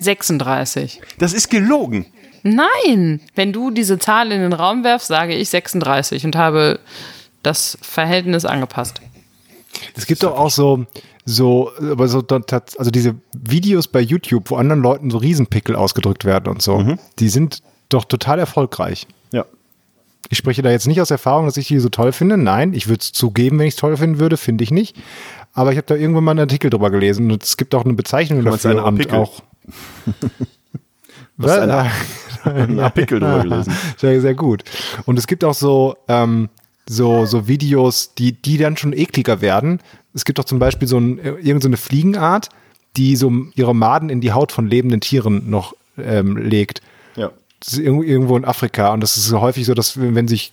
D: 36.
B: Das ist gelogen.
D: Nein, wenn du diese Zahl in den Raum werfst, sage ich 36 und habe das Verhältnis angepasst.
C: Es gibt doch auch so, so, aber so, also diese Videos bei YouTube, wo anderen Leuten so Riesenpickel ausgedrückt werden und so, die sind doch total erfolgreich. Ich spreche da jetzt nicht aus Erfahrung, dass ich die so toll finde. Nein, ich würde es zugeben, wenn ich es toll finden würde, finde ich nicht. Aber ich habe da irgendwann mal einen Artikel drüber gelesen und es gibt auch eine Bezeichnung dafür und
B: Artikel?
C: auch.
B: Was ein? Ein Artikel drüber gelesen.
C: Sehr, sehr gut. Und es gibt auch so, ähm, so, so Videos, die, die dann schon ekliger werden. Es gibt auch zum Beispiel so ein, äh, irgend so eine Fliegenart, die so ihre Maden in die Haut von lebenden Tieren noch ähm, legt. Irgendwo- in Afrika und das ist so häufig so, dass wenn sich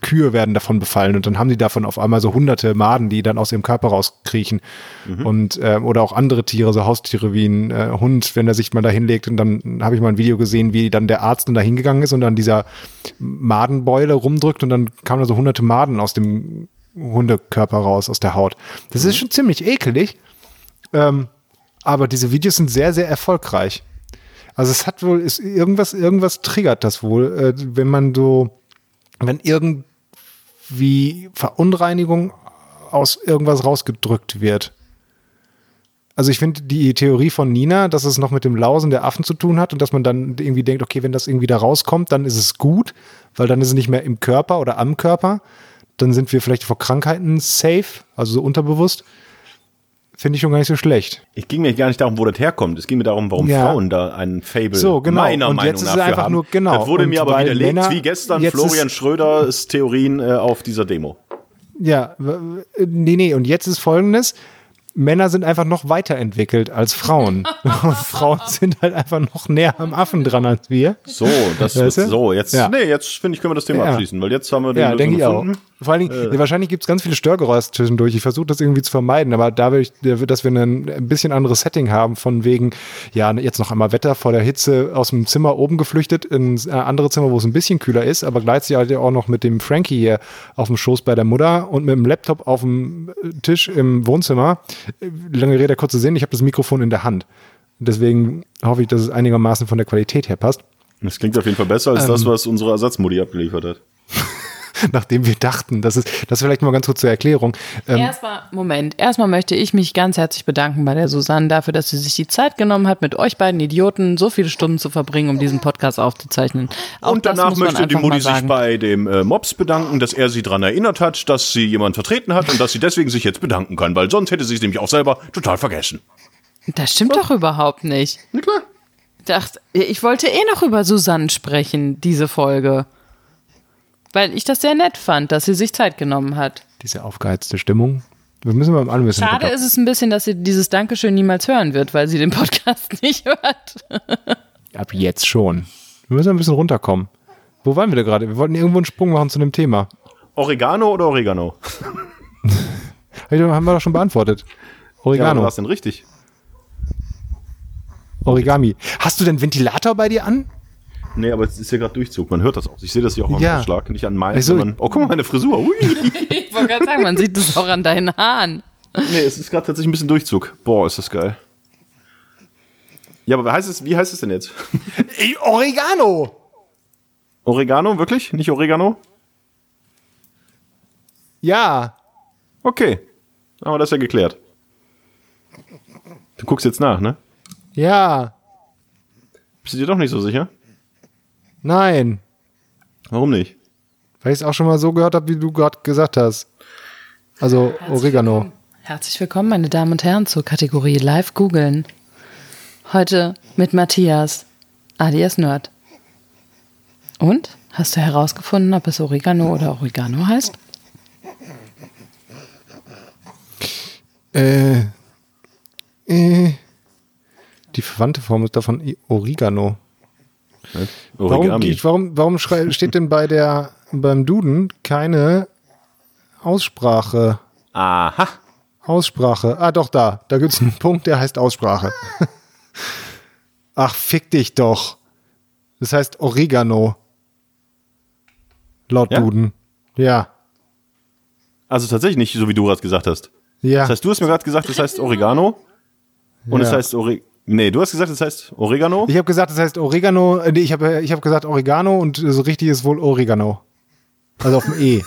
C: Kühe werden davon befallen und dann haben die davon auf einmal so hunderte Maden, die dann aus ihrem Körper rauskriechen und ähm, oder auch andere Tiere, so Haustiere wie ein äh, Hund, wenn er sich mal da hinlegt und dann habe ich mal ein Video gesehen, wie dann der Arzt dann da hingegangen ist und dann dieser Madenbeule rumdrückt und dann kamen da so hunderte Maden aus dem Hundekörper raus, aus der Haut. Das ist schon ziemlich ekelig, ähm, aber diese Videos sind sehr, sehr erfolgreich. Also es hat wohl, ist irgendwas, irgendwas triggert das wohl, äh, wenn man so, wenn irgendwie Verunreinigung aus irgendwas rausgedrückt wird. Also ich finde die Theorie von Nina, dass es noch mit dem Lausen der Affen zu tun hat und dass man dann irgendwie denkt, okay, wenn das irgendwie da rauskommt, dann ist es gut, weil dann ist es nicht mehr im Körper oder am Körper. Dann sind wir vielleicht vor Krankheiten safe, also so unterbewusst. Finde ich schon gar nicht so schlecht.
B: Es ging mir gar nicht darum, wo das herkommt. Es ging mir darum, warum
C: Ja.
B: Frauen da einen Fable
C: So, genau.
B: meiner
C: Und
B: Meinung
C: jetzt ist
B: nach
C: es einfach
B: haben.
C: nur- genau.
B: Das wurde
C: Und
B: mir aber widerlegt,
C: Männer-
B: wie gestern Florian
C: ist-
B: Schröders Theorien äh, auf dieser Demo.
C: Ja, nee, nee, und jetzt ist folgendes. Männer sind einfach noch weiterentwickelt als Frauen. Und Frauen sind halt einfach noch näher am Affen dran als wir.
B: So, das
C: Weißt
B: ist
C: du?
B: so. Jetzt,
C: Ja.
B: nee, jetzt finde ich, können wir das Thema
C: Ja.
B: abschließen, weil jetzt haben wir den
C: Ja,
B: Lösung
C: denke ich auch. Vor allen Dingen, wahrscheinlich gibt es ganz viele Störgeräusche zwischendurch. Ich versuche das irgendwie zu vermeiden, aber da will ich, dass wir ein, ein bisschen anderes Setting haben, von wegen, ja, jetzt noch einmal Wetter vor der Hitze aus dem Zimmer oben geflüchtet ins äh, andere Zimmer, wo es ein bisschen kühler ist, aber gleichzeitig auch noch mit dem Frankie hier auf dem Schoß bei der Mutter und mit dem Laptop auf dem Tisch im Wohnzimmer. Äh, Lange Rede, kurzer Sinn, ich habe das Mikrofon in der Hand. Deswegen hoffe ich, dass es einigermaßen von der Qualität her passt.
B: Das klingt auf jeden Fall besser als
C: Ähm.
B: das, was unsere Ersatzmodi abgeliefert hat.
C: Nachdem wir dachten, das ist, das vielleicht mal ganz kurz zur Erklärung. Ähm,
D: Erstmal, Moment, erstmal möchte ich mich ganz herzlich bedanken bei der Susanne dafür, dass sie sich die Zeit genommen hat, mit euch beiden Idioten so viele Stunden zu verbringen, um diesen Podcast aufzuzeichnen. Auch
B: und danach möchte die Mutti sich bei dem äh, Mops bedanken, dass er sie daran erinnert hat, dass sie jemand vertreten hat und dass sie deswegen sich jetzt bedanken kann, weil sonst hätte sie es nämlich auch selber total vergessen.
D: Das stimmt doch überhaupt nicht.
B: Na klar.
D: Dachte, ich wollte eh noch über Susanne sprechen, diese Folge. Weil ich das sehr nett fand, dass sie sich Zeit genommen hat.
C: diese aufgeheizte Stimmung. Wir müssen mal ein bisschen
D: Schade ist es ein bisschen, dass sie dieses Dankeschön niemals hören wird, weil sie den Podcast nicht hört.
C: Ab jetzt schon. Wir müssen ein bisschen runterkommen. Wo waren wir da gerade? Wir wollten irgendwo einen Sprung machen zu dem Thema.
B: Oregano oder Oregano?
C: Haben wir doch schon beantwortet.
B: Ja,
C: Oregano.
B: was denn richtig?
C: Origami. Hast du denn Ventilator bei dir an?
B: Nee, aber es ist ja gerade Durchzug. Man hört das auch. Ich sehe das hier auch am
C: Ja.
B: Schlag, nicht an meinen,
C: Wieso?
B: sondern. Oh, guck mal, meine Frisur. Ui.
D: Ich wollte gerade sagen, man sieht es auch an deinen Haaren.
B: nee, es ist gerade tatsächlich ein bisschen Durchzug. Boah, ist das geil. Ja, aber wie heißt es, wie heißt es denn jetzt?
C: Ey, Oregano!
B: Oregano, wirklich? Nicht Oregano?
C: Ja.
B: Okay. Haben wir das ja geklärt. Du guckst jetzt nach, ne?
C: Ja.
B: Bist du dir doch nicht so sicher?
C: Nein.
B: Warum nicht?
C: Weil ich es auch schon mal so gehört habe, wie du gerade gesagt hast. Also Oregano.
D: Herzlich willkommen, meine Damen und Herren, zur Kategorie Live googeln. Heute mit Matthias, alias Nerd. Und? Hast du herausgefunden, ob es Oregano oder Oregano heißt?
C: Äh, äh, die verwandte Form ist davon I- Oregano. Warum, warum, warum steht denn bei der, beim Duden keine Aussprache?
B: Aha.
C: Aussprache. Ah, doch, da. Da gibt es einen Punkt, der heißt Aussprache. Ach, fick dich doch. Das heißt Oregano. Laut
B: Ja?
C: Duden. Ja.
B: Also tatsächlich nicht, so wie du gerade gesagt hast.
C: Ja.
B: Das heißt, du hast mir gerade gesagt, es heißt Oregano. Und es
C: Ja.
B: heißt Ore Nee, du hast gesagt, es heißt Oregano.
C: Ich habe gesagt, das heißt Oregano. äh, Nee, ich habe ich hab gesagt Oregano und so richtig ist wohl Oregano. Also auf dem E.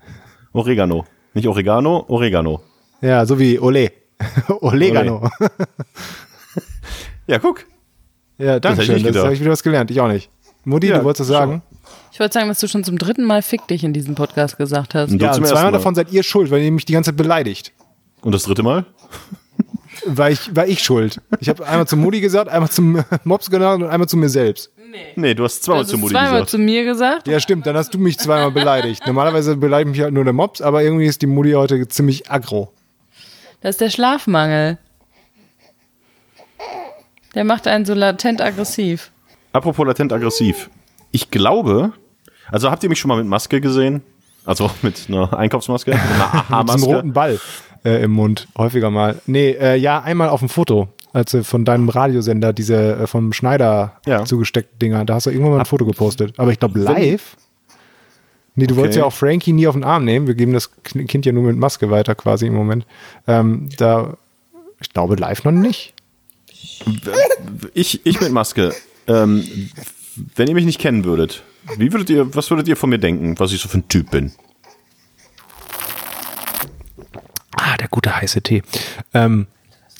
B: Oregano. Nicht Oregano, Oregano.
C: Ja, so wie Ole. Olegano.
B: Ja, guck.
C: Ja, danke schön. Das habe ich wieder was gelernt. Ich auch nicht. Mutti,
B: Ja,
C: du wolltest was sagen?
D: Ich wollte sagen, dass du schon zum dritten Mal Fick dich in diesem Podcast gesagt hast.
B: Und
C: Ja, zweimal
B: Mal.
C: davon seid ihr schuld, weil ihr mich die ganze Zeit beleidigt.
B: Und das dritte Mal?
C: War ich, war ich schuld. Ich habe einmal zum Mutti gesagt, einmal zum Mops genannt und einmal zu mir selbst.
B: Nee, du hast zweimal
D: Du
B: zu
D: hast
B: Mutti
D: zweimal
B: gesagt.
D: zu mir gesagt.
C: Ja, stimmt, dann hast du mich zweimal beleidigt. Normalerweise beleidigt mich halt nur der Mops, aber irgendwie ist die Mutti heute ziemlich aggro.
D: Das ist der Schlafmangel. Der macht einen so latent aggressiv.
B: Apropos latent aggressiv. Ich glaube, also habt ihr mich schon mal mit Maske gesehen? Also mit einer Einkaufsmaske? Mit einer
C: Mit diesem
B: Aha-Maske?
C: roten Ball äh, im Mund, häufiger mal. Nee, äh, ja, einmal auf dem Foto, als du von deinem Radiosender diese äh, vom Schneider
B: Ja.
C: zugesteckten Dinger, da hast du irgendwann mal ein Foto gepostet. Aber ich glaube live. Nee, du wolltest
B: Okay.
C: ja auch Frankie nie auf den Arm nehmen. Wir geben das Kind ja nur mit Maske weiter quasi im Moment. Ähm, da, ich glaube live noch nicht.
B: Ich, ich mit Maske. Ähm, wenn ihr mich nicht kennen würdet, wie würdet ihr, was würdet ihr von mir denken, was ich so für ein Typ bin?
C: Ah, der gute heiße Tee. Ähm,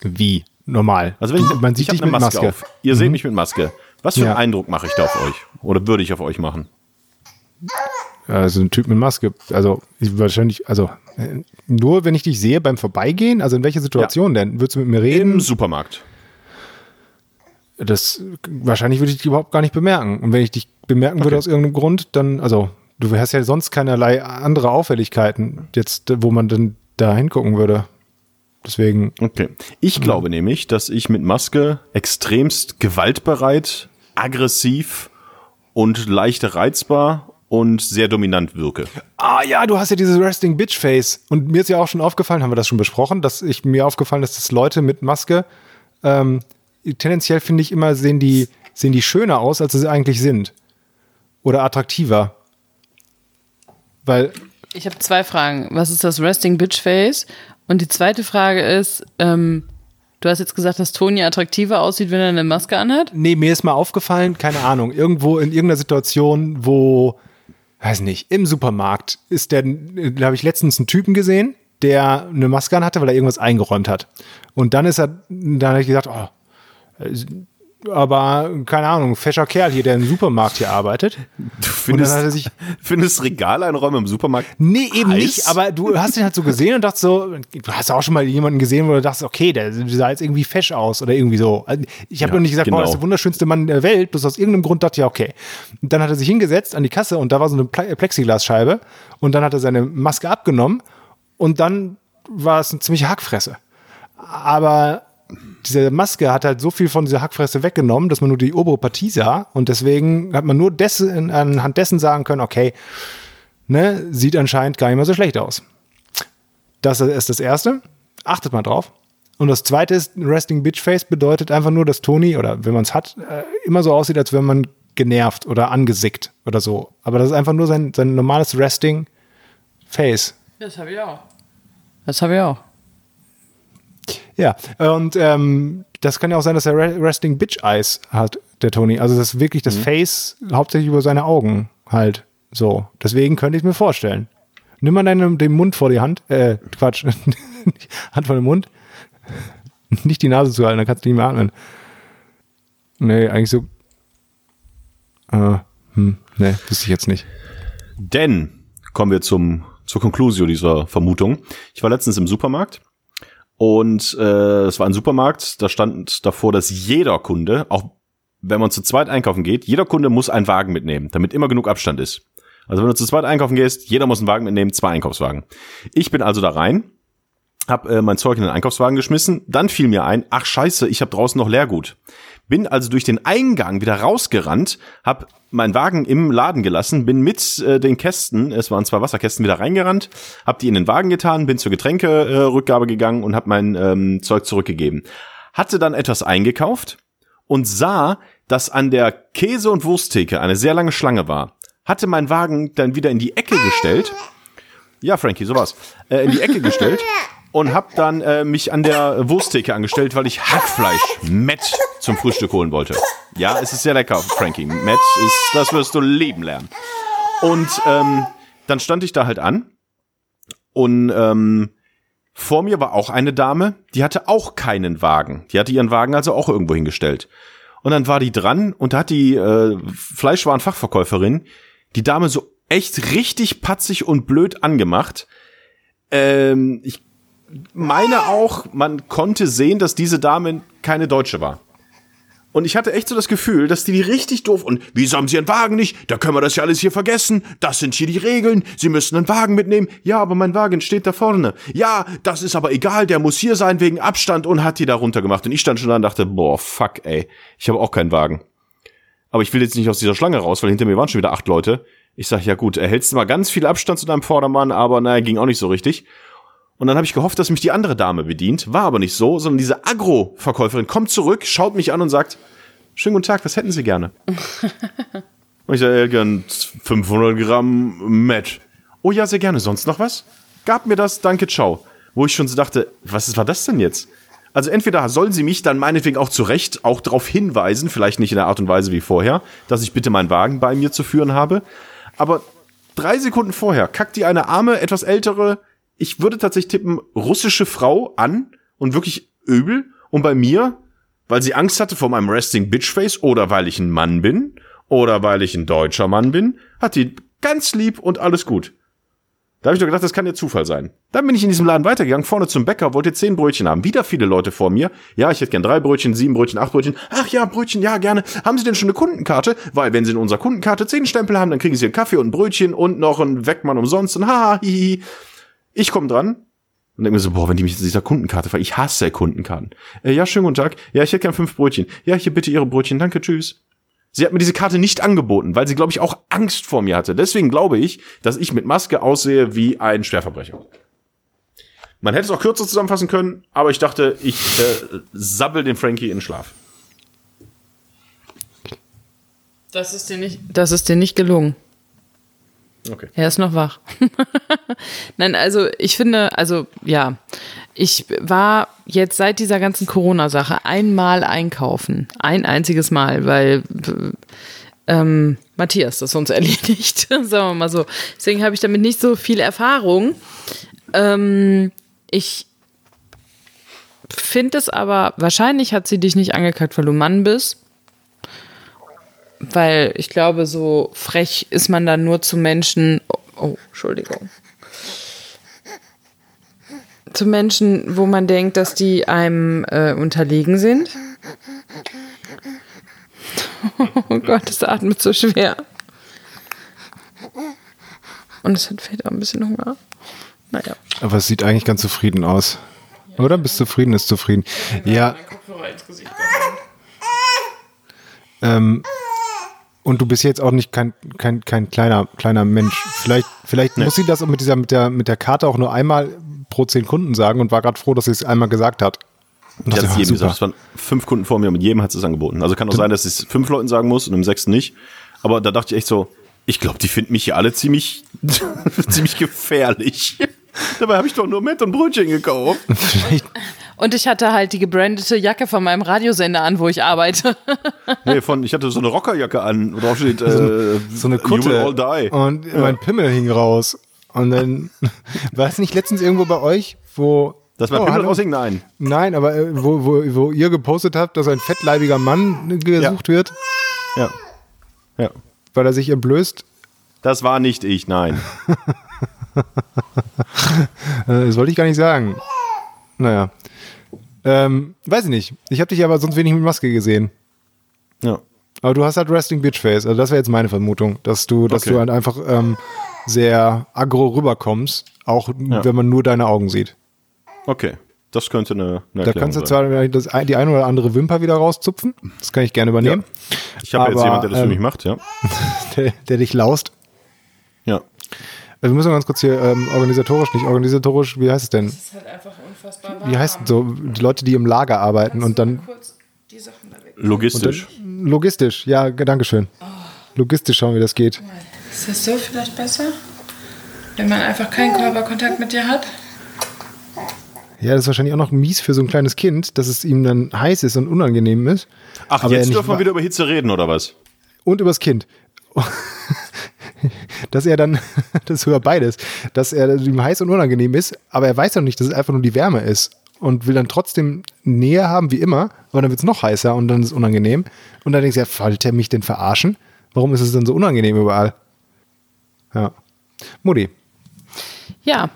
C: wie? Normal.
B: Also wenn ich,
C: man sieht
B: ich
C: dich
B: eine
C: mit
B: Maske,
C: Maske.
B: auf. Ihr seht mich mit Maske. Was für
C: Ja.
B: einen Eindruck mache ich da auf euch? Oder würde ich auf euch machen?
C: Also ein Typ mit Maske. Also ich wahrscheinlich, also äh, nur wenn ich dich sehe beim Vorbeigehen, also in welcher Situation denn? Würdest du mit mir reden?
B: Im Supermarkt.
C: Das wahrscheinlich würde ich dich überhaupt gar nicht bemerken. Und wenn ich dich bemerken würde aus irgendeinem Grund, dann, also du hast ja sonst keinerlei andere Auffälligkeiten, jetzt, wo man dann da hingucken würde. Deswegen,
B: Okay. Ich glaube nämlich, dass ich mit Maske extremst gewaltbereit, aggressiv und leicht reizbar und sehr dominant wirke.
C: ah ja, du hast ja dieses Resting Bitch Face. Und mir ist ja auch schon aufgefallen, haben wir das schon besprochen, dass ich mir aufgefallen ist, dass Leute mit Maske ähm, tendenziell finde ich immer sehen die sehen die schöner aus, als sie eigentlich sind oder attraktiver, weil
D: Ich habe zwei Fragen. Was ist das Resting Bitch Face? Und die zweite Frage ist, ähm, du hast jetzt gesagt, dass Toni attraktiver aussieht, wenn er eine Maske anhat?
C: Nee, mir ist mal aufgefallen, keine Ahnung, irgendwo in irgendeiner Situation, wo, weiß nicht, im Supermarkt ist der, da habe ich letztens einen Typen gesehen, der eine Maske an hatte, weil er irgendwas eingeräumt hat. Und dann ist er, dann habe ich gesagt, oh, aber keine Ahnung, fescher Kerl hier, der im Supermarkt hier arbeitet.
B: Du findest,
C: hat er sich-
B: findest Regaleinräume im Supermarkt?
C: Nee, eben
B: heiß?
C: nicht, aber du hast ihn halt so gesehen und dachtest so, du hast auch schon mal jemanden gesehen, wo du dachtest, okay, der sah jetzt irgendwie fesch aus oder irgendwie so. Also, Ich habe
B: Ja,
C: noch nicht gesagt, boah, das ist
B: genau.
C: der wunderschönste Mann der Welt, bloß aus irgendeinem Grund dachte ich, ja, okay. Und dann hat er sich hingesetzt an die Kasse und da war so eine Ple- Plexiglasscheibe und dann hat er seine Maske abgenommen und dann war es eine ziemliche Hackfresse. Aber diese Maske hat halt so viel von dieser Hackfresse weggenommen, dass man nur die obere Partie sah und deswegen hat man nur dessen, anhand dessen sagen können, okay, ne, sieht anscheinend gar nicht mehr so schlecht aus. Das ist das Erste. Achtet mal drauf. Und das Zweite ist, Resting Bitch Face bedeutet einfach nur, dass Toni, oder wenn man es hat, äh, immer so aussieht, als wenn man genervt oder angesickt oder so. Aber das ist einfach nur sein, sein normales Resting Face.
D: Das habe ich auch. Das habe ich auch.
C: Ja, und ähm, das kann ja auch sein, dass er Re- Resting Bitch Eyes hat, der Tony. Also das ist wirklich das Face hauptsächlich über seine Augen halt so. Deswegen könnte ich mir vorstellen. Nimm mal deinen, den Mund vor die Hand. Äh, Quatsch. Hand vor den Mund. Nicht die Nase zuhalten, dann kannst du nicht mehr atmen. Nee, eigentlich so. Äh, hm, nee, wüsste ich jetzt nicht.
B: Denn kommen wir zum, zur Conclusio dieser Vermutung. Ich war letztens im Supermarkt und äh, es war ein Supermarkt, da stand davor, dass jeder Kunde, auch wenn man zu zweit einkaufen geht, jeder Kunde muss einen Wagen mitnehmen, damit immer genug Abstand ist. Also wenn du zu zweit einkaufen gehst, jeder muss einen Wagen mitnehmen, zwei Einkaufswagen. Ich bin also da rein, hab äh, mein Zeug in den Einkaufswagen geschmissen, dann fiel mir ein, ach scheiße, ich habe draußen noch Leergut. Bin also durch den Eingang wieder rausgerannt, hab meinen Wagen im Laden gelassen, bin mit äh, den Kästen, es waren zwei Wasserkästen, wieder reingerannt, hab die in den Wagen getan, bin zur Getränkerückgabe äh, gegangen und hab mein ähm, Zeug zurückgegeben. Hatte dann etwas eingekauft und sah, dass an der Käse- und Wursttheke eine sehr lange Schlange war. Hatte meinen Wagen dann wieder in die Ecke gestellt. Ja, Frankie, sowas. Äh, in die Ecke gestellt und hab dann äh, mich an der Wursttheke angestellt, weil ich Hackfleisch Matt zum Frühstück holen wollte. Ja, es ist sehr lecker, Frankie. Matt ist, das wirst du lieben lernen. Und ähm, dann stand ich da halt an und ähm, vor mir war auch eine Dame, die hatte auch keinen Wagen. Die hatte ihren Wagen also auch irgendwo hingestellt. Und dann war die dran und da hat die äh, Fleischwarenfachverkäuferin die Dame so echt richtig patzig und blöd angemacht. Ähm, ich meine auch, man konnte sehen, dass diese Dame keine Deutsche war. Und ich hatte echt so das Gefühl, dass die die richtig doof und wieso haben sie einen Wagen nicht? Da können wir das ja alles hier vergessen. Das sind hier die Regeln. Sie müssen einen Wagen mitnehmen. Ja, aber mein Wagen steht da vorne. Ja, das ist aber egal. Der muss hier sein wegen Abstand und hat die da runtergemacht. Und ich stand schon da und dachte, boah, fuck, ey. Ich habe auch keinen Wagen. Aber ich will jetzt nicht aus dieser Schlange raus, weil hinter mir waren schon wieder acht Leute. Ich sag, ja gut, erhältst du mal ganz viel Abstand zu deinem Vordermann, aber naja, ging auch nicht so richtig. Und dann habe ich gehofft, dass mich die andere Dame bedient. War aber nicht so, sondern diese Agro-Verkäuferin kommt zurück, schaut mich an und sagt, schönen guten Tag, was hätten Sie gerne? und ich sage, gern 500 Gramm Matt. Oh ja, sehr gerne. Sonst noch was? Gab mir das, danke, ciao. Wo ich schon so dachte, was war das denn jetzt? Also entweder sollen sie mich dann meinetwegen auch zu Recht auch darauf hinweisen, vielleicht nicht in der Art und Weise wie vorher, dass ich bitte meinen Wagen bei mir zu führen habe. Aber drei Sekunden vorher kackt die eine arme, etwas ältere, ich würde tatsächlich tippen, russische Frau an und wirklich übel. Und bei mir, weil sie Angst hatte vor meinem Resting Bitchface oder weil ich ein Mann bin oder weil ich ein deutscher Mann bin, hat die ganz lieb und alles gut. Da habe ich doch gedacht, das kann ja Zufall sein. Dann bin ich in diesem Laden weitergegangen, vorne zum Bäcker, wollte zehn Brötchen haben. Wieder viele Leute vor mir. Ja, ich hätte gern drei Brötchen, sieben Brötchen, acht Brötchen. Ach ja, Brötchen, ja, gerne. Haben Sie denn schon eine Kundenkarte? Weil wenn Sie in unserer Kundenkarte zehn Stempel haben, dann kriegen Sie einen Kaffee und ein Brötchen und noch einen Weckmann umsonst und haha, hihi. Ich komme dran und denke mir so, boah, wenn die mich zu dieser Kundenkarte fragen, ich hasse Kundenkarten. Äh, ja, schönen guten Tag. Ja, ich hätte gern fünf Brötchen. Ja, hier bitte Ihre Brötchen. Danke, tschüss. Sie hat mir diese Karte nicht angeboten, weil sie, glaube ich, auch Angst vor mir hatte. Deswegen glaube ich, dass ich mit Maske aussehe wie ein Schwerverbrecher. Man hätte es auch kürzer zusammenfassen können, aber ich dachte, ich äh, sabbel den Frankie in den Schlaf.
D: Das ist dir nicht, das ist dir nicht gelungen.
B: Okay.
D: Er ist noch wach. Nein, also ich finde, also ja, ich war jetzt seit dieser ganzen Corona-Sache einmal einkaufen. Ein einziges Mal, weil ähm, Matthias das uns erledigt, sagen wir mal so. Deswegen habe ich damit nicht so viel Erfahrung. Ähm, ich finde es aber, wahrscheinlich hat sie dich nicht angekackt, weil du Mann bist weil ich glaube, so frech ist man dann nur zu Menschen. Oh, oh, Entschuldigung. Zu Menschen, wo man denkt, dass die einem äh, unterlegen sind. Oh Gott, das atmet so schwer. Und es hat vielleicht auch ein bisschen Hunger. Naja.
C: Aber es sieht eigentlich ganz zufrieden aus. Oder? Bist zufrieden, ist zufrieden. Ja. Ähm, und du bist jetzt auch nicht kein, kein, kein kleiner, kleiner Mensch. Vielleicht, vielleicht nee. muss sie das mit dieser, mit der, mit der Karte auch nur einmal pro zehn Kunden sagen und war gerade froh, dass sie es einmal gesagt hat.
B: Und das, das jedem gesagt. Es waren fünf Kunden vor mir und mit jedem hat sie es angeboten. Also kann auch sein, dass es fünf Leuten sagen muss und im sechsten nicht. Aber da dachte ich echt so, ich glaube, die finden mich hier alle ziemlich, ziemlich gefährlich. Dabei habe ich doch nur Met und Brötchen gekauft.
D: Und, Und ich hatte halt die gebrandete Jacke von meinem Radiosender an, wo ich arbeite.
B: Nee, von, ich hatte so eine Rockerjacke an, wo drauf steht, äh,
C: So eine
B: You will
C: Kutte.
B: all die.
C: Und mein Pimmel hing raus. Und dann, war es nicht letztens irgendwo bei euch, wo.
B: Dass mein
C: Oh,
B: Pimmel raushing? Nein.
C: Nein, aber äh, wo, wo, wo ihr gepostet habt, dass ein fettleibiger Mann gesucht wird,
B: Ja. Ja.
C: weil er sich entblößt.
B: Das war nicht ich, nein.
C: Äh, das wollte ich gar nicht sagen. Naja. Ähm, weiß ich nicht. Ich habe dich aber sonst wenig mit Maske gesehen.
B: Ja.
C: Aber du hast halt Resting Bitch Face. Also das wäre jetzt meine Vermutung, dass du, dass
B: Okay.
C: du halt einfach ähm, sehr aggro rüberkommst, auch wenn man nur deine Augen sieht.
B: Okay. Das könnte eine, eine
C: Da
B: Erklärung
C: kannst du zwar das, ein- die eine oder andere Wimper wieder rauszupfen. Das kann ich gerne übernehmen.
B: Ich habe ja jetzt
C: aber,
B: jemand, der das für
C: ähm,
B: mich macht, ja.
C: Der, der dich laust.
B: Ja.
C: Also wir müssen ganz kurz hier ähm, organisatorisch, nicht organisatorisch, wie heißt es denn?
D: Das ist halt einfach unfassbar
C: Wie heißt es so? Die Leute, die im Lager arbeiten und dann
D: kurz die Sachen da weg.
B: Logistisch.
C: logistisch, ja, danke schön. Logistisch schauen, wie das geht.
D: Ist das so vielleicht besser? Wenn man einfach keinen Körperkontakt mit dir hat?
C: Ja, das ist wahrscheinlich auch noch mies für so ein kleines Kind, dass es ihm dann heiß ist und unangenehm ist.
B: Ach,
C: Aber er
B: jetzt dürfen wir wieder über Hitze reden, oder was?
C: Und übers Kind. Dass er dann, das ist sogar beides, dass er ihm heiß und unangenehm ist, aber er weiß doch nicht, dass es einfach nur die Wärme ist und will dann trotzdem Nähe haben wie immer, aber dann wird es noch heißer und dann ist es unangenehm. Und dann denkst du, ja, wollte er mich denn verarschen? Warum ist es denn so unangenehm überall? Ja. Mutti,
D: Ja.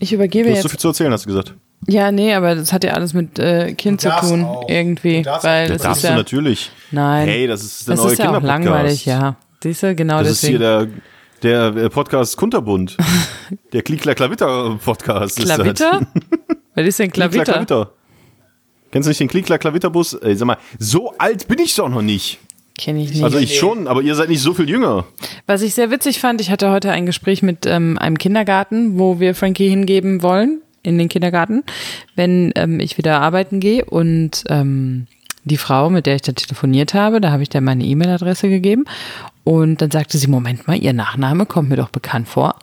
D: Ich übergebe
B: Du hast so
D: jetzt.
B: viel zu erzählen, hast du gesagt.
D: Ja, nee, aber das hat ja alles mit äh, Kind
C: Du
D: zu tun,
C: auch.
D: irgendwie.
C: Du darfst
D: weil das
B: Darfst
D: ist
B: du
D: ja,
B: natürlich.
D: Nein.
B: Hey, das ist der
D: das
B: neue
D: ist ja auch langweilig, ja. Siehst du, genau
B: Das ist hier
D: deswegen.
B: der, der äh, Podcast Kunterbund. der Klickler Klavitter Podcast. ist das.
D: Klavitter? Was ist denn
B: Klickler
D: Klavitter?
B: Klavitter. Kennst du nicht den Klickler Klavitterbus? Ey, sag mal, so alt bin ich doch noch nicht.
D: Kenn ich nicht.
B: Also ich schon, aber ihr seid nicht so viel jünger.
D: Was ich sehr witzig fand, ich hatte heute ein Gespräch mit ähm, einem Kindergarten, wo wir Frankie hingeben wollen, in den Kindergarten, wenn ähm, ich wieder arbeiten gehe. Und ähm, die Frau, mit der ich da telefoniert habe, da habe ich dann meine E-Mail-Adresse gegeben. Und dann sagte sie, Moment mal, ihr Nachname kommt mir doch bekannt vor.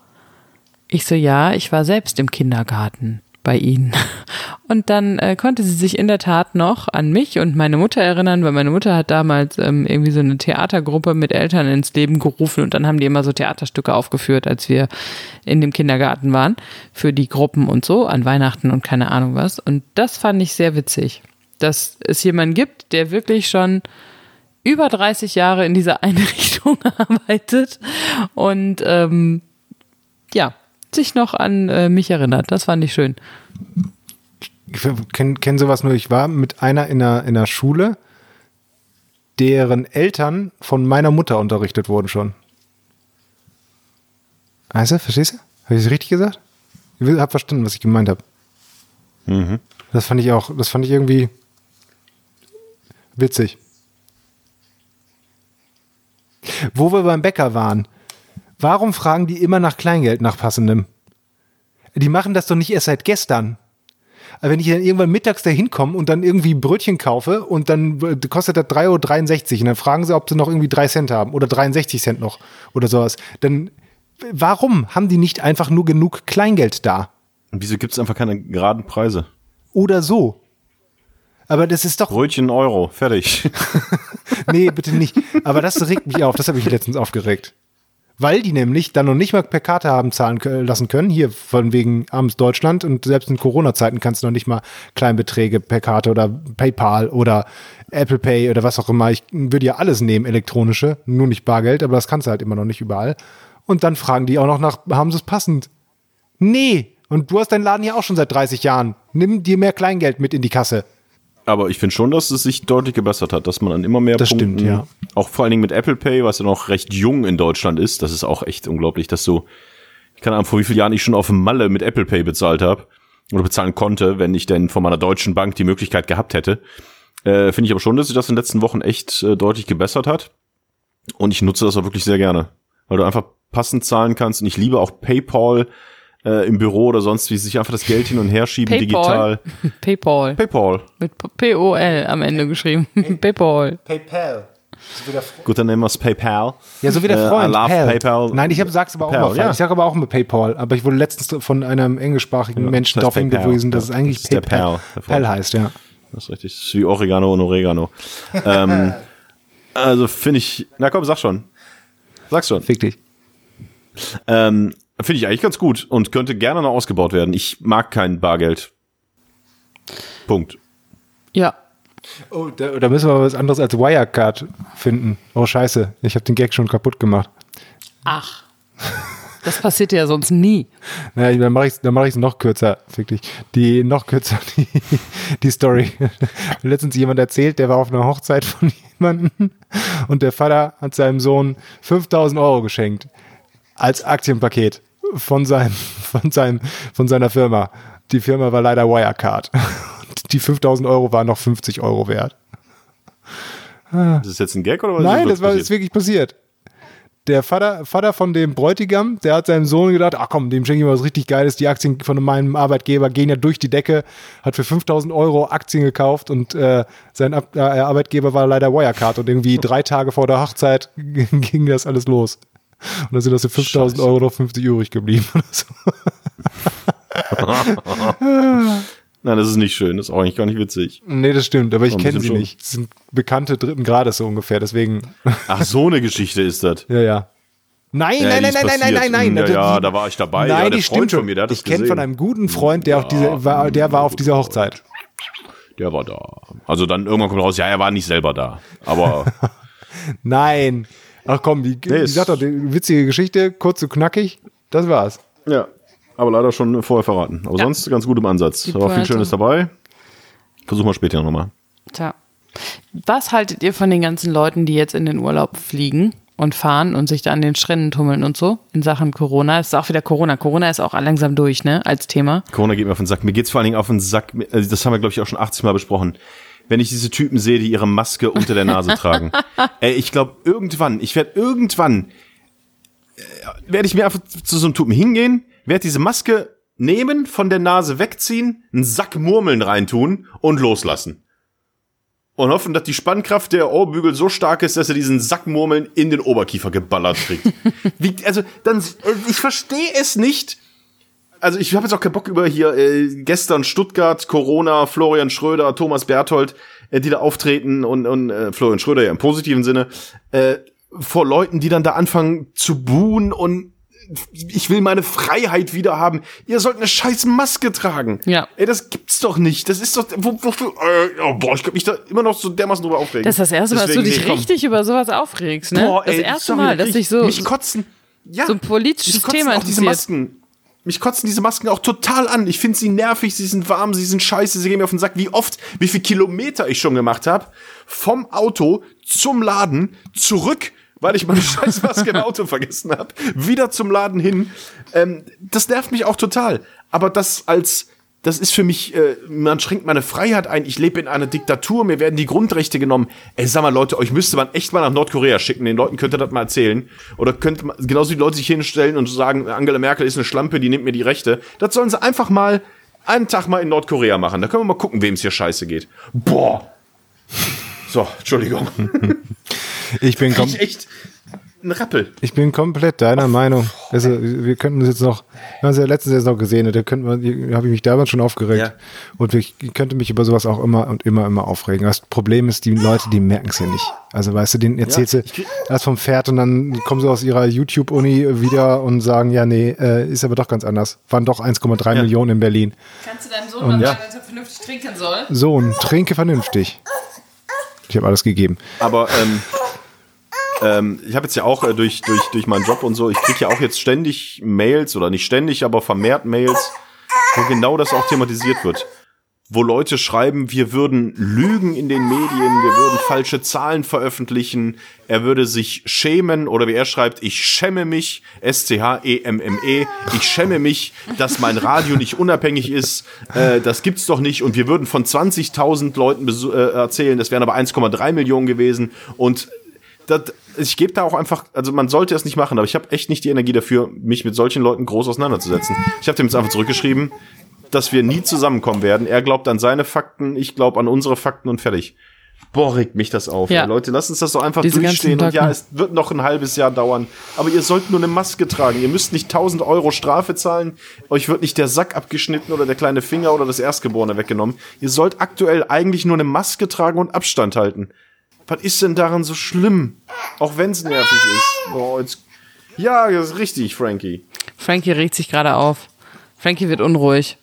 D: Ich so, ja, ich war selbst im Kindergarten bei Ihnen. Und dann äh, konnte sie sich in der Tat noch an mich und meine Mutter erinnern, weil meine Mutter hat damals ähm, irgendwie so eine Theatergruppe mit Eltern ins Leben gerufen und dann haben die immer so Theaterstücke aufgeführt, als wir in dem Kindergarten waren, für die Gruppen und so, an Weihnachten und keine Ahnung was. Und das fand ich sehr witzig, dass es jemanden gibt, der wirklich schon über 30 Jahre in dieser Einrichtung arbeitet und ähm, ja, sich noch an äh, mich erinnert. Das fand ich schön.
C: ich kenne kenn sowas nur, ich war mit einer in einer, in einer Schule, deren Eltern von meiner Mutter unterrichtet wurden schon. Weißt du, verstehst du? Habe ich es richtig gesagt? Ich habe verstanden, was ich gemeint habe. Das fand ich auch, das fand ich irgendwie witzig. Wo wir beim Bäcker waren, warum fragen die immer nach Kleingeld nach passendem? Die machen das doch nicht erst seit gestern. Aber wenn ich dann irgendwann mittags da hinkomme und dann irgendwie Brötchen kaufe und dann äh, kostet das 3,63 Euro und dann fragen sie, ob sie noch irgendwie 3 Cent haben oder 63 Cent noch oder sowas, dann warum haben die nicht einfach nur genug Kleingeld da?
B: Und wieso gibt es einfach keine geraden Preise?
C: Oder so? Aber das ist doch,
B: Brötchen Euro, fertig.
C: nee, bitte nicht. Aber das regt mich auf, das habe ich letztens aufgeregt. Weil die nämlich dann noch nicht mal per Karte haben zahlen lassen können, hier von wegen abends Deutschland und selbst in Corona-Zeiten kannst du noch nicht mal Kleinbeträge per Karte oder PayPal oder Apple Pay oder was auch immer. Ich würde ja alles nehmen, elektronische, nur nicht Bargeld, aber das kannst du halt immer noch nicht überall. Und dann fragen die auch noch nach, haben sie es passend? Nee. Und du hast deinen Laden ja auch schon seit 30 Jahren. Nimm dir mehr Kleingeld mit in die Kasse.
B: Aber ich finde schon, dass es sich deutlich gebessert hat, dass man an immer mehr
C: Das
B: Punkten,
C: stimmt, ja.
B: auch vor allen Dingen mit Apple Pay, was ja noch recht jung in Deutschland ist, das ist auch echt unglaublich, dass du, ich keine Ahnung, vor wie vielen Jahren ich schon auf dem Malle mit Apple Pay bezahlt habe oder bezahlen konnte, wenn ich denn von meiner deutschen Bank die Möglichkeit gehabt hätte. Äh, finde ich aber schon, dass sich das in den letzten Wochen echt äh, deutlich gebessert hat. Und ich nutze das auch wirklich sehr gerne, weil du einfach passend zahlen kannst. Und ich liebe auch PayPal äh, im Büro oder sonst wie sich einfach das Geld hin und her schieben
D: PayPal?
B: digital.
D: PayPal.
B: PayPal.
D: Mit P-O-L am Ende geschrieben. PayPal.
C: PayPal.
B: Gut, dann nehmen wir es PayPal.
C: Ja, so wie der
B: Äh,
C: Freund.
B: I love
C: Pal.
B: PayPal.
C: Nein, ich hab, sag's aber auch mal falsch.
B: ja.
C: Ich sage aber auch immer PayPal. Aber ich wurde letztens von einem englischsprachigen Menschen
B: das heißt
C: darauf hingewiesen, dass
B: Ja,
C: es eigentlich
B: das ist der
C: PayPal
B: Pal, der Freund.
C: Pal heißt, ja.
B: Das ist richtig. Das ist wie Oregano und Oregano. ähm, also finde ich, na komm, sag schon. Sag schon.
C: Fick dich.
B: Ähm, finde ich eigentlich ganz gut und könnte gerne noch ausgebaut werden. Ich mag kein Bargeld. Punkt.
D: Ja.
C: Oh, da, da müssen wir was anderes als Wirecard finden. Oh, scheiße. Ich habe den Gag schon kaputt gemacht.
D: Ach. Das passiert ja sonst nie.
C: Na, dann mache ich es dann mach noch kürzer, fick dich. Die noch kürzer, die, die Story. Letztens jemand erzählt, der war auf einer Hochzeit von jemandem und der Vater hat seinem Sohn 5000 Euro geschenkt als Aktienpaket von seinem, von seinem, von seiner Firma. Die Firma war leider Wirecard. Die 5000 Euro waren noch 50 Euro wert.
B: Ist das jetzt ein Gag oder was
C: Nein,
B: ist
C: das war ist wirklich passiert. Der Vater, Vater von dem Bräutigam, der hat seinem Sohn gedacht, ach komm, dem schenke ich mal was richtig Geiles. Die Aktien von meinem Arbeitgeber gehen ja durch die Decke. Hat für 5000 Euro Aktien gekauft und äh, sein Ab äh, Arbeitgeber war leider Wirecard. Und irgendwie drei Tage vor der Hochzeit ging das alles los. Und dann sind aus den 5000
B: Scheiße.
C: Euro noch 50 übrig geblieben. oder so.
B: Nein, das ist nicht schön. Das ist auch eigentlich gar nicht witzig.
C: nee, das stimmt, aber ich kenne sie
B: schon.
C: nicht. Das sind bekannte dritten Grades so ungefähr, deswegen.
B: Ach, so eine Geschichte ist das.
C: Ja, ja. Nein,
B: Ja,
C: nein, nein, nein, nein, nein,
B: passiert.
C: nein, nein.
B: Ja, ja,
C: Die-
B: da war ich dabei.
C: Nein,
B: ja, der
C: die
B: Freund
C: stimmt schon.
B: von mir, der hat
C: ich kenne von einem guten Freund, der auf diese, war, der war auf dieser Hochzeit.
B: Der war da. Also dann irgendwann kommt raus, ja, er war nicht selber da. Aber
C: Nein. Ach komm, die, die
B: ist-
C: sagt doch, die witzige Geschichte, kurz und knackig. Das war's.
B: ja, aber leider schon vorher verraten. Aber
D: Ja.
B: sonst ganz gut im Ansatz.
D: Die
B: Da war viel. Schönes dabei. Versuchen wir später nochmal.
D: Tja. Was haltet ihr von den ganzen Leuten, die jetzt in den Urlaub fliegen und fahren und sich da an den Stränden tummeln und so in Sachen Corona? Es ist auch wieder Corona. Corona ist auch langsam durch, ne, als Thema.
B: Corona geht mir auf den Sack. Mir geht's vor allen Dingen auf den Sack. Also Das haben wir, glaube ich, auch schon 80 Mal besprochen. Wenn ich diese Typen sehe, die ihre Maske unter der Nase tragen. Ey, ich glaube, irgendwann, ich werde irgendwann, äh, werde ich mir einfach zu so einem Typen hingehen, werde diese Maske nehmen, von der Nase wegziehen, einen Sack Murmeln reintun und loslassen. Und hoffen, dass die Spannkraft der Ohrbügel so stark ist, dass er diesen Sack Murmeln in den Oberkiefer geballert kriegt. Wie, also, dann, äh, ich verstehe es nicht, also ich habe jetzt auch keinen Bock über hier äh, gestern Stuttgart, Corona, Florian Schröder, Thomas Berthold, äh, die da auftreten und, und äh, Florian Schröder ja im positiven Sinne, äh, vor Leuten, die dann da anfangen zu buhen und ich will meine Freiheit wieder haben. Ihr sollt eine scheiß Maske tragen.
D: Ja.
B: Ey, das gibt's doch nicht. Das ist doch, wo, wofür, äh, oh, boah, ich kann mich da immer noch so dermaßen drüber aufregen.
D: Das ist das erste Mal, dass du dich
B: nee,
D: richtig über sowas aufregst, ne?
B: Boah,
D: das
B: ey,
D: erste
B: sorry,
D: Mal, dass
B: ich-
D: so,
B: mich kotzen, ja,
D: so ein politisches Thema
B: auch diese
D: interessiert.
B: Masken. Mich kotzen diese Masken auch total an. Ich finde sie nervig, sie sind warm, sie sind scheiße, sie gehen mir auf den Sack. Wie oft, wie viel Kilometer ich schon gemacht habe, vom Auto zum Laden, zurück, weil ich meine Scheißmaske im Auto vergessen habe, wieder zum Laden hin. Ähm, das nervt mich auch total. Aber das als das ist für mich, äh, man schränkt meine Freiheit ein. Ich lebe in einer Diktatur, mir werden die Grundrechte genommen. Ey, sag mal, Leute, euch müsste man echt mal nach Nordkorea schicken. Den Leuten könnt ihr das mal erzählen. Oder könnte man, genauso wie die Leute sich hinstellen und sagen, Angela Merkel ist eine Schlampe, die nimmt mir die Rechte. Das sollen sie einfach mal einen Tag mal in Nordkorea machen. Da können wir mal gucken, wem es hier scheiße geht. Boah. So, Entschuldigung.
C: Ich bin, kom
B: Ich echt ein Rappel.
C: ich bin komplett deiner Meinung. Also, wir könnten uns jetzt noch, wir haben es ja letztens jetzt noch gesehen, da könnten wir, da habe ich mich damals schon aufgeregt.
B: Ja.
C: Und ich könnte mich über sowas auch immer und immer, immer aufregen. Das Problem ist, die Leute, die merken es ja nicht. Also, weißt du, denen erzählst du erst vom Pferd und dann kommen sie aus ihrer YouTube-Uni wieder und sagen, ja, nee, äh, ist aber doch ganz anders. Waren doch 1,3 Millionen in Berlin.
D: Kannst du deinem Sohn mal
B: Ja.
D: sagen, dass er vernünftig trinken soll?
C: Sohn, trinke vernünftig. Ich habe alles gegeben.
B: Aber ähm, ähm, ich habe jetzt ja auch äh, durch, durch, durch meinen Job und so, ich kriege ja auch jetzt ständig Mails oder nicht ständig, aber vermehrt Mails, wo genau das auch thematisiert wird. Wo Leute schreiben, wir würden lügen in den Medien, wir würden falsche Zahlen veröffentlichen, er würde sich schämen oder wie er schreibt, ich schäme mich, S-C-H-E-M-M-E, ich schäme mich, dass mein Radio nicht unabhängig ist, äh, das gibt's doch nicht und wir würden von 20.000 Leuten äh, erzählen, das wären aber 1,3 Millionen gewesen und das, ich gebe da auch einfach, also man sollte es nicht machen, aber ich habe echt nicht die Energie dafür, mich mit solchen Leuten groß auseinanderzusetzen. Ich habe dem jetzt einfach zurückgeschrieben, dass wir nie zusammenkommen werden. Er glaubt an seine Fakten, ich glaube an unsere Fakten und fertig. Boah, regt mich das auf.
D: Ja.
B: Leute, lasst uns das doch einfach
D: Diese
B: durchstehen. Und ja, es wird noch ein halbes Jahr dauern. Aber ihr sollt nur eine Maske tragen. Ihr müsst nicht 1000 Euro Strafe zahlen. Euch wird nicht der Sack abgeschnitten oder der kleine Finger oder das Erstgeborene weggenommen. Ihr sollt aktuell eigentlich nur eine Maske tragen und Abstand halten. Was ist denn daran so schlimm? Auch wenn es nervig ist. Oh, jetzt ja, das ist richtig, Frankie.
D: Frankie regt sich gerade auf. Frankie wird unruhig.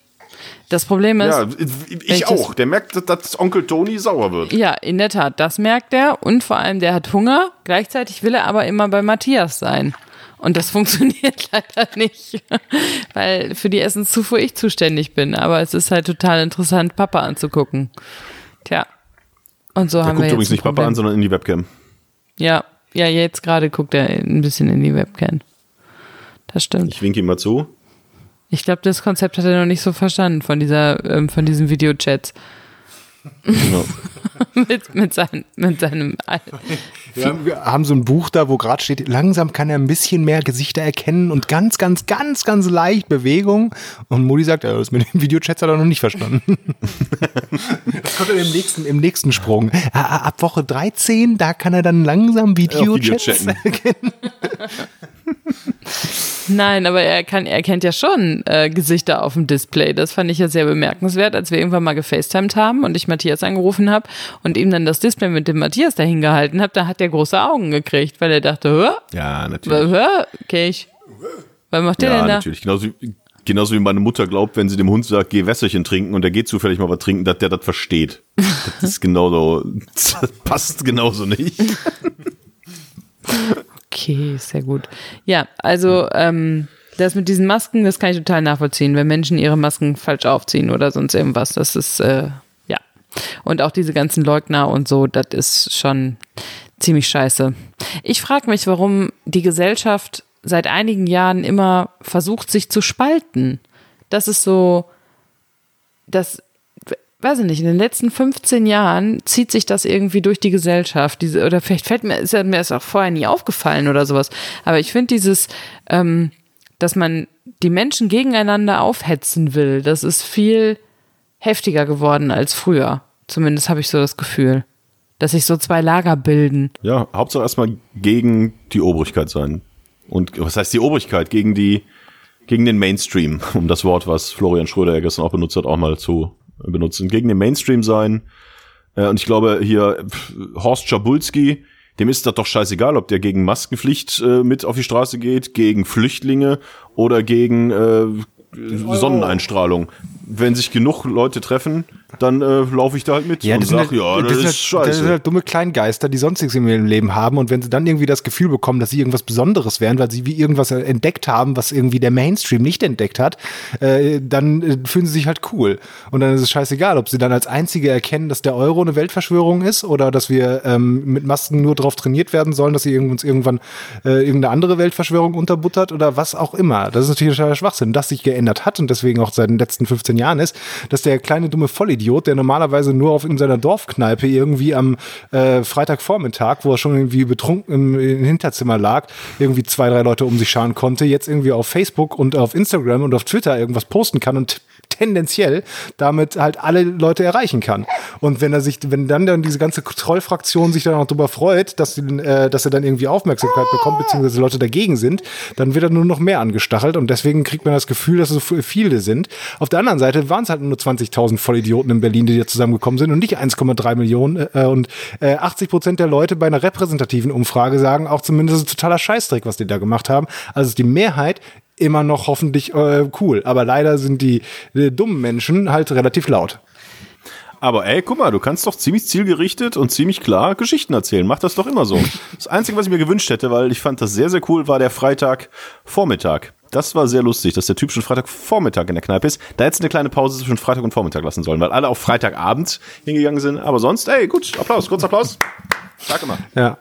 D: Das Problem ist,
B: Ja, ich
D: ich
B: auch. Der merkt, dass- Onkel Toni sauer wird.
D: Ja, in der Tat, das merkt er und vor allem der hat Hunger. Gleichzeitig will er aber immer bei Matthias sein. Und das funktioniert leider nicht, weil für die Essenszufuhr ich zuständig bin. Aber es ist halt total interessant, Papa anzugucken. Tja. Und so
B: Der
D: haben
B: guckt
D: wir
B: übrigens nicht Papa an, sondern in die Webcam.
D: Ja, ja, jetzt gerade guckt er ein bisschen in die Webcam. Das stimmt.
B: Ich winke ihm mal zu.
D: Ich glaube, das Konzept hat er noch nicht so verstanden von dieser, ähm, von diesen Videochats
B: Genau.
D: mit, mit, sein, mit seinem. Al-
C: Ja, wir haben so ein Buch da, wo gerade steht, langsam kann er ein bisschen mehr Gesichter erkennen und ganz, ganz, ganz, ganz leicht Bewegung. Und Modi sagt, ja, das mit den Videochats hat er noch nicht verstanden. das kommt dann im nächsten, im nächsten Sprung. Ah, ah, Ab Woche 13, da kann er dann langsam Videochats
B: Videochatten.
C: erkennen.
D: Nein, aber er kann, er kennt ja schon äh, Gesichter auf dem Display. Das fand ich ja sehr bemerkenswert, als wir irgendwann mal gefacetimed haben und ich Matthias angerufen habe und ihm dann das Display mit dem Matthias dahin gehalten habe, da hat er große Augen gekriegt, weil er dachte, hör,
B: Ja, natürlich.
D: hör, Kelch. Was macht der
B: Ja,
D: denn da?
B: natürlich. Genauso, wie- genauso wie meine Mutter glaubt, wenn sie dem Hund sagt, geh Wässerchen trinken und der geht zufällig mal was trinken, dass der das versteht. Das ist genauso, das passt genauso nicht.
D: Okay, sehr gut. Ja, also ähm, das mit diesen Masken, das kann ich total nachvollziehen, wenn Menschen ihre Masken falsch aufziehen oder sonst irgendwas. Das ist, äh, ja. Und auch diese ganzen Leugner und so, das ist schon ziemlich scheiße. Ich frage mich, warum die Gesellschaft seit einigen Jahren immer versucht, sich zu spalten. Das ist so, das, weiß ich nicht, in den letzten 15 Jahren zieht sich das irgendwie durch die Gesellschaft. Diese, oder vielleicht fällt mir, ist ja mir ist auch vorher nie aufgefallen oder sowas. Aber ich finde dieses, ähm, dass man die Menschen gegeneinander aufhetzen will, das ist viel heftiger geworden als früher. Zumindest habe ich so das Gefühl. Dass sich so zwei Lager bilden.
B: Ja, Hauptsache erstmal gegen die Obrigkeit sein. Und was heißt die Obrigkeit? Gegen die, gegen den Mainstream, um das Wort, was Florian Schröder ja gestern auch benutzt hat, auch mal zu benutzen. Gegen den Mainstream sein. Äh, Und ich glaube, hier Horst Schabulski, dem ist das doch scheißegal, ob der gegen Maskenpflicht äh, mit auf die Straße geht, gegen Flüchtlinge oder gegen äh, Sonneneinstrahlung. Wenn sich genug Leute treffen, dann äh, laufe ich da halt mit und
C: das sind
B: sag,
C: halt-
B: ja, das,
C: sind
B: ist
C: halt,
B: scheiße.
C: Das sind halt dumme Kleingeister, die sonst nichts in ihrem Leben haben. Und wenn sie dann irgendwie das Gefühl bekommen, dass sie irgendwas Besonderes wären, weil sie wie irgendwas entdeckt haben, was irgendwie der Mainstream nicht entdeckt hat, äh, dann äh, fühlen sie sich halt cool. Und dann ist es scheißegal, ob sie dann als Einzige erkennen, dass der Euro eine Weltverschwörung ist oder dass wir ähm, mit Masken nur darauf trainiert werden sollen, dass sie uns irgendwann äh, irgendeine andere Weltverschwörung unterbuttert oder was auch immer. Das ist natürlich totaler Schwachsinn. Das sich geändert hat und deswegen auch seit den letzten 15 Jahren ist, dass der kleine dumme Vollidiot, der normalerweise nur auf in seiner Dorfkneipe irgendwie am äh, Freitagvormittag, wo er schon irgendwie betrunken im, im Hinterzimmer lag, irgendwie zwei, drei Leute um sich scharen konnte, jetzt irgendwie auf Facebook und auf Instagram und auf Twitter irgendwas posten kann und tendenziell damit halt alle Leute erreichen kann. Und wenn er sich, wenn dann dann diese ganze Trollfraktion sich dann auch darüber freut, dass, äh, dass er dann irgendwie Aufmerksamkeit bekommt, beziehungsweise Leute dagegen sind, dann wird er nur noch mehr angestachelt und deswegen kriegt man das Gefühl, dass es so viele sind. Auf der anderen Seite waren es halt nur 20.000 Vollidioten in Berlin, die da zusammengekommen sind und nicht 1,3 Millionen. Äh, und äh, 80 Prozent der Leute bei einer repräsentativen Umfrage sagen auch zumindest, es ist totaler Scheißdreck, was die da gemacht haben. Also die Mehrheit immer noch hoffentlich äh, cool. Aber leider sind die äh, dummen Menschen halt relativ laut.
B: Aber ey, guck mal, du kannst doch ziemlich zielgerichtet und ziemlich klar Geschichten erzählen. Mach das doch immer so. Das Einzige, was ich mir gewünscht hätte, weil ich fand das sehr, sehr cool, war der Freitagvormittag. Das war sehr lustig, dass der Typ schon Freitagvormittag in der Kneipe ist. Da hättest du eine kleine Pause zwischen Freitag und Vormittag lassen sollen, weil alle auf Freitagabend hingegangen sind. Aber sonst, ey, gut, Applaus, kurz Applaus. Sag immer.
C: Ja.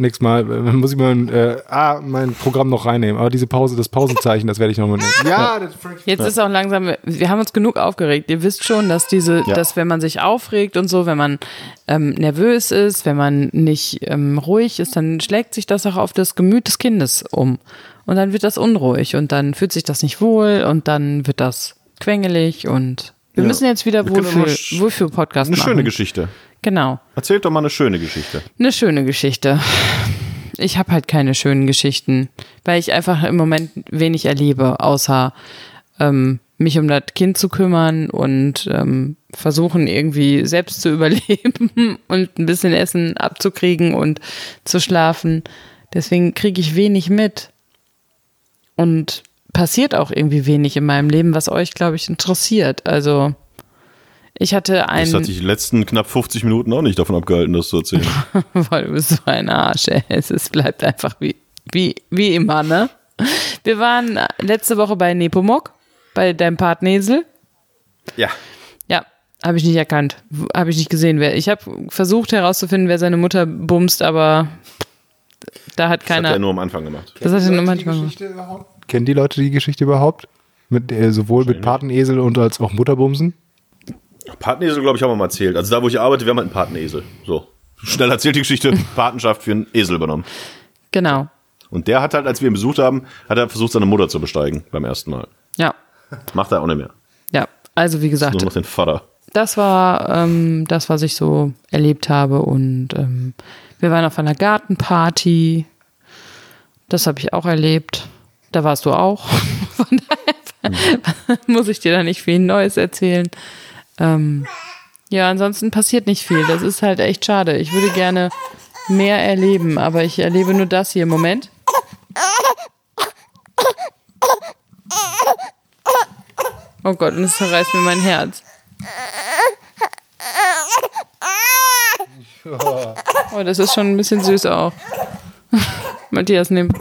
C: Nächstes Mal äh, muss ich mal äh, ah, mein Programm noch reinnehmen. Aber diese Pause, das Pausenzeichen, das werde ich noch mal nehmen. Ja, das
D: Jetzt ist auch langsam, wir haben uns genug aufgeregt. Ihr wisst schon, dass diese,
B: Ja.
D: dass wenn man sich aufregt und so, wenn man ähm, nervös ist, wenn man nicht ähm, ruhig ist, dann schlägt sich das auch auf das Gemüt des Kindes um. Und dann wird das unruhig und dann fühlt sich das nicht wohl und dann wird das quengelig und Wir
B: Ja.
D: müssen jetzt wieder Wohlfühl,
B: immer sch-
D: Wohlfühl-Podcast
B: Eine
D: machen.
B: schöne Geschichte.
D: Genau.
B: Erzählt doch mal eine schöne Geschichte.
D: Eine schöne Geschichte. Ich habe halt keine schönen Geschichten, weil ich einfach im Moment wenig erlebe, außer ähm, mich um das Kind zu kümmern und ähm, versuchen irgendwie selbst zu überleben und ein bisschen Essen abzukriegen und zu schlafen. Deswegen kriege ich wenig mit. Und passiert auch irgendwie wenig in meinem Leben, was euch, glaube ich, interessiert. Also ich hatte
B: Das
D: einen.
B: hat sich die letzten knapp 50 Minuten auch nicht davon abgehalten, das zu erzählen.
D: Weil du bist so ein Arsch, ey. Es ist, bleibt einfach wie, wie, wie immer, ne? Wir waren letzte Woche bei Nepomuk, bei deinem Partnesel.
B: ja.
D: Ja, habe ich nicht erkannt. Habe ich nicht gesehen. Wer. Ich habe versucht herauszufinden, wer seine Mutter bumst, aber da hat
B: Das hat
D: keiner.
B: er nur am Anfang gemacht.
D: das hat er nur manchmal gemacht.
C: Kennen die Leute die Geschichte überhaupt? Mit, äh, sowohl mit Patenesel und als auch Mutterbumsen?
B: Patenesel, glaube ich, haben wir mal erzählt. Also da, wo ich arbeite, wir haben halt einen Patenesel. So. Schnell erzählt die Geschichte, Patenschaft für einen Esel übernommen.
D: Genau.
B: Und der hat halt, als wir ihn besucht haben, hat er versucht, seine Mutter zu besteigen beim ersten Mal.
D: Ja.
B: Macht er auch nicht mehr.
D: Ja. Also, wie gesagt,
B: Nur noch den Vater.
D: das war ähm, das, was ich so erlebt habe. Und ähm, wir waren auf einer Gartenparty. Das habe ich auch erlebt. Da warst du auch. Von daher muss ich dir da nicht viel Neues erzählen. Ähm, ja, ansonsten passiert nicht viel. Das ist halt echt schade. Ich würde gerne mehr erleben, aber ich erlebe nur das hier. Moment. Oh Gott, und es zerreißt mir mein Herz. Oh, das ist schon ein bisschen süß auch. Matthias, nimm.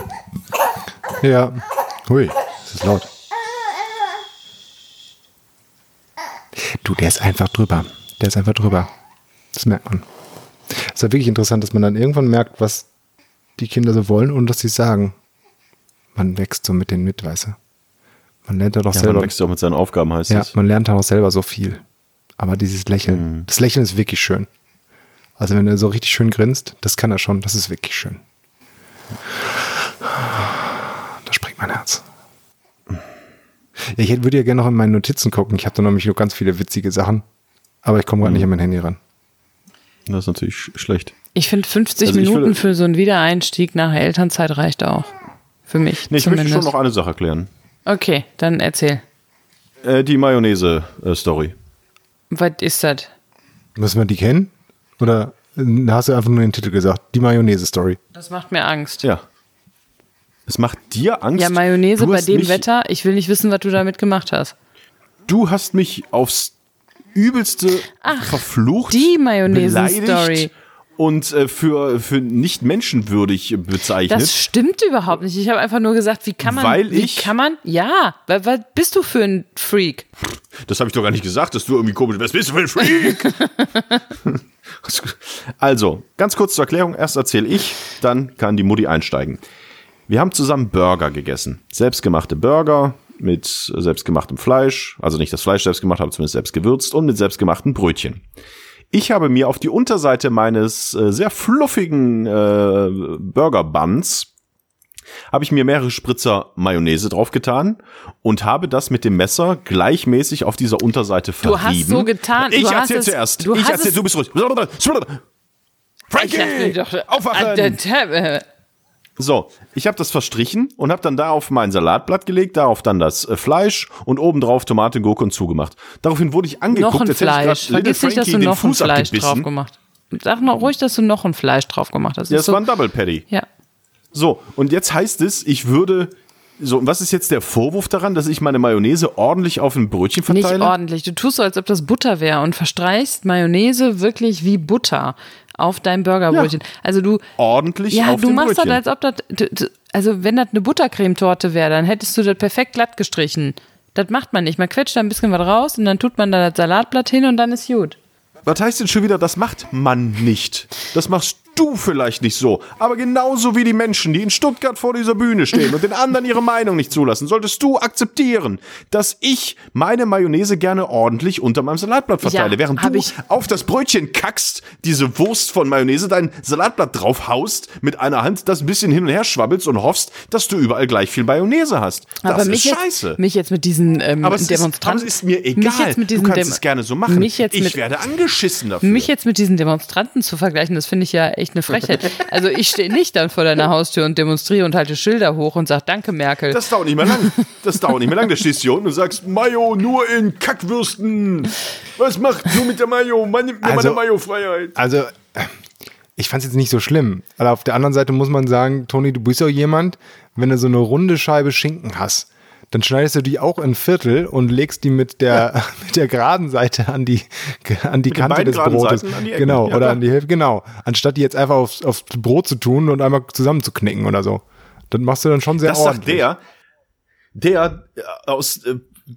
C: Ja. Hui, das ist laut. Du, der ist einfach drüber. Der ist einfach drüber. Das merkt man. Es ist ja wirklich interessant, dass man dann irgendwann merkt, was die Kinder so wollen und dass sie sagen. Man wächst so mit denen mit, weißt du. Man lernt ja doch
B: Ja,
C: selber.
B: man wächst ja auch mit seinen Aufgaben, heißt
C: Ja,
B: es.
C: man lernt auch selber so viel. Aber dieses Lächeln, das Lächeln ist wirklich schön. Also wenn er so richtig schön grinst, das kann er schon, das ist wirklich schön. Mein Herz. Ja, ich würde ja gerne noch in meine Notizen gucken. Ich habe da nämlich noch ganz viele witzige Sachen. Aber ich komme gerade nicht an mein Handy ran.
B: Das ist natürlich sch- schlecht.
D: Ich finde 50
B: Also
D: Minuten
B: würde-
D: für so einen Wiedereinstieg nach Elternzeit reicht auch. Für mich
B: Nee, ich
D: zumindest.
B: möchte schon noch eine Sache klären.
D: okay, dann erzähl.
B: Äh, die Mayonnaise-Story.
D: Was ist das?
C: Müssen wir die kennen? Oder äh, hast du einfach nur den Titel gesagt? Die Mayonnaise-Story.
D: Das macht mir Angst.
B: Ja. Es macht dir Angst.
D: Ja, Mayonnaise
B: Du
D: bei dem
B: mich,
D: Wetter. Ich will nicht wissen, was du damit gemacht hast.
B: Du hast mich aufs übelste verflucht.
D: die Mayonnaise-Story.
B: Und äh, für, für nicht menschenwürdig bezeichnet.
D: Das stimmt überhaupt nicht. Ich habe einfach nur gesagt, wie kann man.
B: Weil
D: wie
B: ich-
D: kann man. Ja, was, was bist du für ein Freak?
B: Das habe ich doch gar nicht gesagt, dass du irgendwie komisch bist. Was bist du für ein Freak? also, ganz kurz zur Erklärung. Erst erzähle ich, dann kann die Mutti einsteigen. Wir haben zusammen Burger gegessen. Selbstgemachte Burger mit selbstgemachtem Fleisch. Also nicht das Fleisch selbst gemacht, aber zumindest selbst gewürzt und mit selbstgemachten Brötchen. Ich habe mir auf die Unterseite meines äh, sehr fluffigen äh, Burger Buns habe ich mir mehrere Spritzer Mayonnaise draufgetan und habe das mit dem Messer gleichmäßig auf dieser Unterseite verrieben.
D: Du hast so getan,
B: Ich erzähl zuerst.
D: du
B: ich erzähl, du bist ruhig.
D: Ich
B: Frankie,
D: dachte
B: aufwachen! So, ich habe das verstrichen und habe dann da auf mein Salatblatt gelegt, darauf dann das äh, Fleisch und obendrauf Tomate, Gurke und zugemacht. Daraufhin wurde ich angeguckt,
D: Noch ein
B: als hätte ich
D: Fleisch. Vergiss nicht, dass du noch ein
B: Fuß
D: Fleisch
B: abgebissen.
D: drauf gemacht hast. Sag noch ruhig, dass du noch ein Fleisch drauf gemacht hast.
B: Ja,
D: ist
B: das war ein Double Patty.
D: ja.
B: So, und jetzt heißt es, ich würde. So, und was ist jetzt der Vorwurf daran, dass ich meine Mayonnaise ordentlich auf ein Brötchen
D: Nicht
B: verteile?
D: ordentlich. Du tust so, als ob das Butter wäre und verstreichst Mayonnaise wirklich wie Butter auf dein Burgerbrötchen. Also du,
B: ordentlich
D: ja,
B: auf
D: du machst
B: Brötchen.
D: das, als ob das, also wenn das eine Buttercremetorte wäre, dann hättest du das perfekt glatt gestrichen. Das macht man nicht. Man quetscht da ein bisschen was raus und dann tut man da das Salatblatt hin und dann ist gut.
B: Was heißt denn schon wieder, das macht man nicht? Das machst du vielleicht nicht so, aber genauso wie die Menschen, die in Stuttgart vor dieser Bühne stehen und den anderen ihre Meinung nicht zulassen, solltest du akzeptieren, dass ich meine Mayonnaise gerne ordentlich unter meinem Salatblatt verteile,
D: Ja,
B: während du auf das Brötchen kackst, diese Wurst von Mayonnaise, dein Salatblatt drauf haust, mit einer Hand das ein bisschen hin und her schwabbelst und hoffst, dass du überall gleich viel Mayonnaise hast. Das
D: aber
B: ist
D: mich
B: scheiße.
D: Jetzt, mich jetzt mit diesen ähm,
B: aber es ist, aber
D: Demonstranten.
B: es ist mir egal. du kannst
D: Dem-
B: es gerne so machen. Ich
D: mit,
B: werde angeschissen dafür.
D: mich jetzt mit diesen Demonstranten zu vergleichen, das finde ich ja echt eine Frechheit. Also ich stehe nicht dann vor deiner Haustür und demonstriere und halte Schilder hoch und sage Danke, Merkel.
B: Das dauert nicht mehr lang. Das dauert nicht mehr lang. Da stehst du hier unten und sagst, Mayo nur in Kackwürsten. Was macht du mit der Mayo? Man nimmt mir
C: Also-
B: meine Mayo-Freiheit.
C: Also, ich fand es jetzt nicht so schlimm. Aber auf der anderen Seite muss man sagen, Toni, du bist auch jemand, wenn du so eine runde Scheibe Schinken hast, dann schneidest du die auch in Viertel und legst die mit der, mit der geraden Seite an die, an die Kante des Brotes.
B: Ecken.
C: genau,
B: Ja,
C: oder
B: klar.
C: an die Hälfte, genau. Anstatt die jetzt einfach aufs, aufs Brot zu tun und einmal zusammenzuknicken oder so. Das machst du dann schon sehr
B: Das sagt
C: ordentlich.
B: der, der äh, aus äh,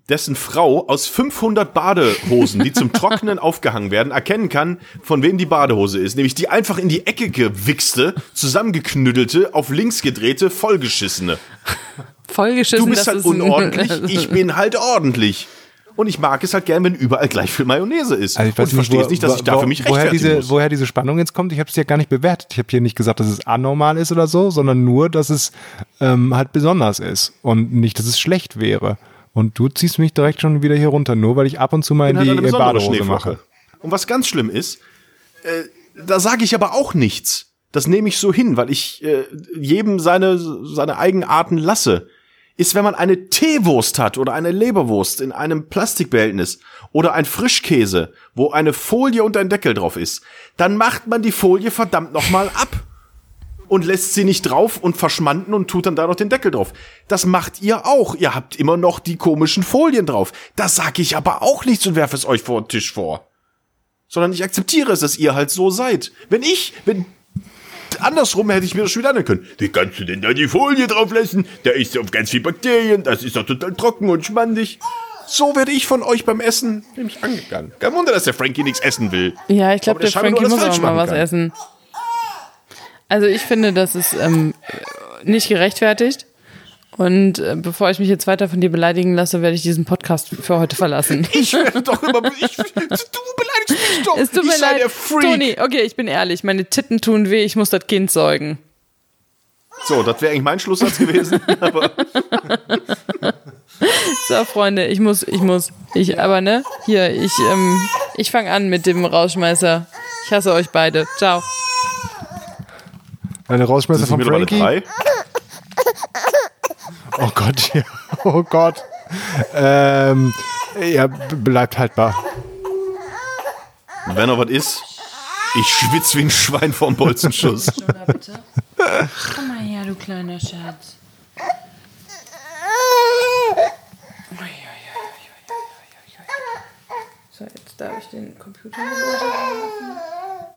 B: dessen Frau aus 500 Badehosen, die zum Trocknen aufgehangen werden, erkennen kann, von wem die Badehose ist. Nämlich die einfach in die Ecke gewichste, zusammengeknüddelte, auf links gedrehte, vollgeschissene.
D: Vollgeschissen.
B: Du bist halt unordentlich, ich bin halt ordentlich. Und ich mag es halt gern, wenn überall gleich viel Mayonnaise ist.
C: Also ich weiß
B: und
C: nicht,
B: verstehe
C: wo,
B: nicht, dass ich dafür
C: wo,
B: mich
C: woher diese,
B: muss.
C: woher diese Spannung jetzt kommt. Ich habe es ja gar nicht bewertet. Ich habe hier nicht gesagt, dass es anormal ist oder so, sondern nur, dass es ähm, halt besonders ist und nicht, dass es schlecht wäre. Und du ziehst mich direkt schon wieder hier runter, nur weil ich ab und zu mal in die
B: halt
C: Badehose mache.
B: Und was ganz schlimm ist, äh, da sage ich aber auch nichts. Das nehme ich so hin, weil ich äh, jedem seine, seine Eigenarten lasse. Ist, wenn man eine Teewurst hat oder eine Leberwurst in einem Plastikbehältnis oder ein Frischkäse, wo eine Folie und ein Deckel drauf ist, dann macht man die Folie verdammt nochmal ab und lässt sie nicht drauf und verschmanden und tut dann da noch den Deckel drauf. Das macht ihr auch. Ihr habt immer noch die komischen Folien drauf. Das sag ich aber auch nichts und werfe es euch vor den Tisch vor. Sondern ich akzeptiere es, dass ihr halt so seid. Wenn ich, wenn andersrum hätte ich mir das schon wieder anhören können. Wie kannst du denn da die Folie drauf lassen? Da ist auf ganz viel Bakterien, das ist doch total trocken und schmandig. So werde ich von euch beim Essen nämlich angegangen. Kein Wunder, dass der Frankie nichts essen will.
D: Ja, ich glaube, der
B: scheinbar
D: Frankie muss auch mal was
B: kann.
D: essen. Also ich finde, das ist ähm, nicht gerechtfertigt. Und äh, bevor ich mich jetzt weiter von dir beleidigen lasse, werde ich diesen Podcast für heute verlassen.
B: Ich werde doch immer. Ich, du beleidigst mich doch.
D: es tut
B: ich
D: mir
B: sei
D: leid,
B: der Freak.
D: Toni. Okay, ich bin ehrlich. Meine Titten tun weh. Ich muss das Kind säugen.
B: So, das wäre eigentlich mein Schlusssatz gewesen. Aber
D: So, Freunde, ich muss, ich muss, ich, aber ne, hier, ich, ähm, ich fange an mit dem Rausschmeißer. Ich hasse euch beide. Ciao.
C: Eine Rausschmeißer
B: sind
C: von Frankie.
B: drei.
C: Oh Gott, ja. Oh Gott. Ähm, ja, bleibt haltbar.
B: Wenn noch was ist, ich schwitze wie ein Schwein vorm Bolzenschuss.
D: bitte. Komm mal her, du kleiner Schatz. So, jetzt darf ich den Computer mit.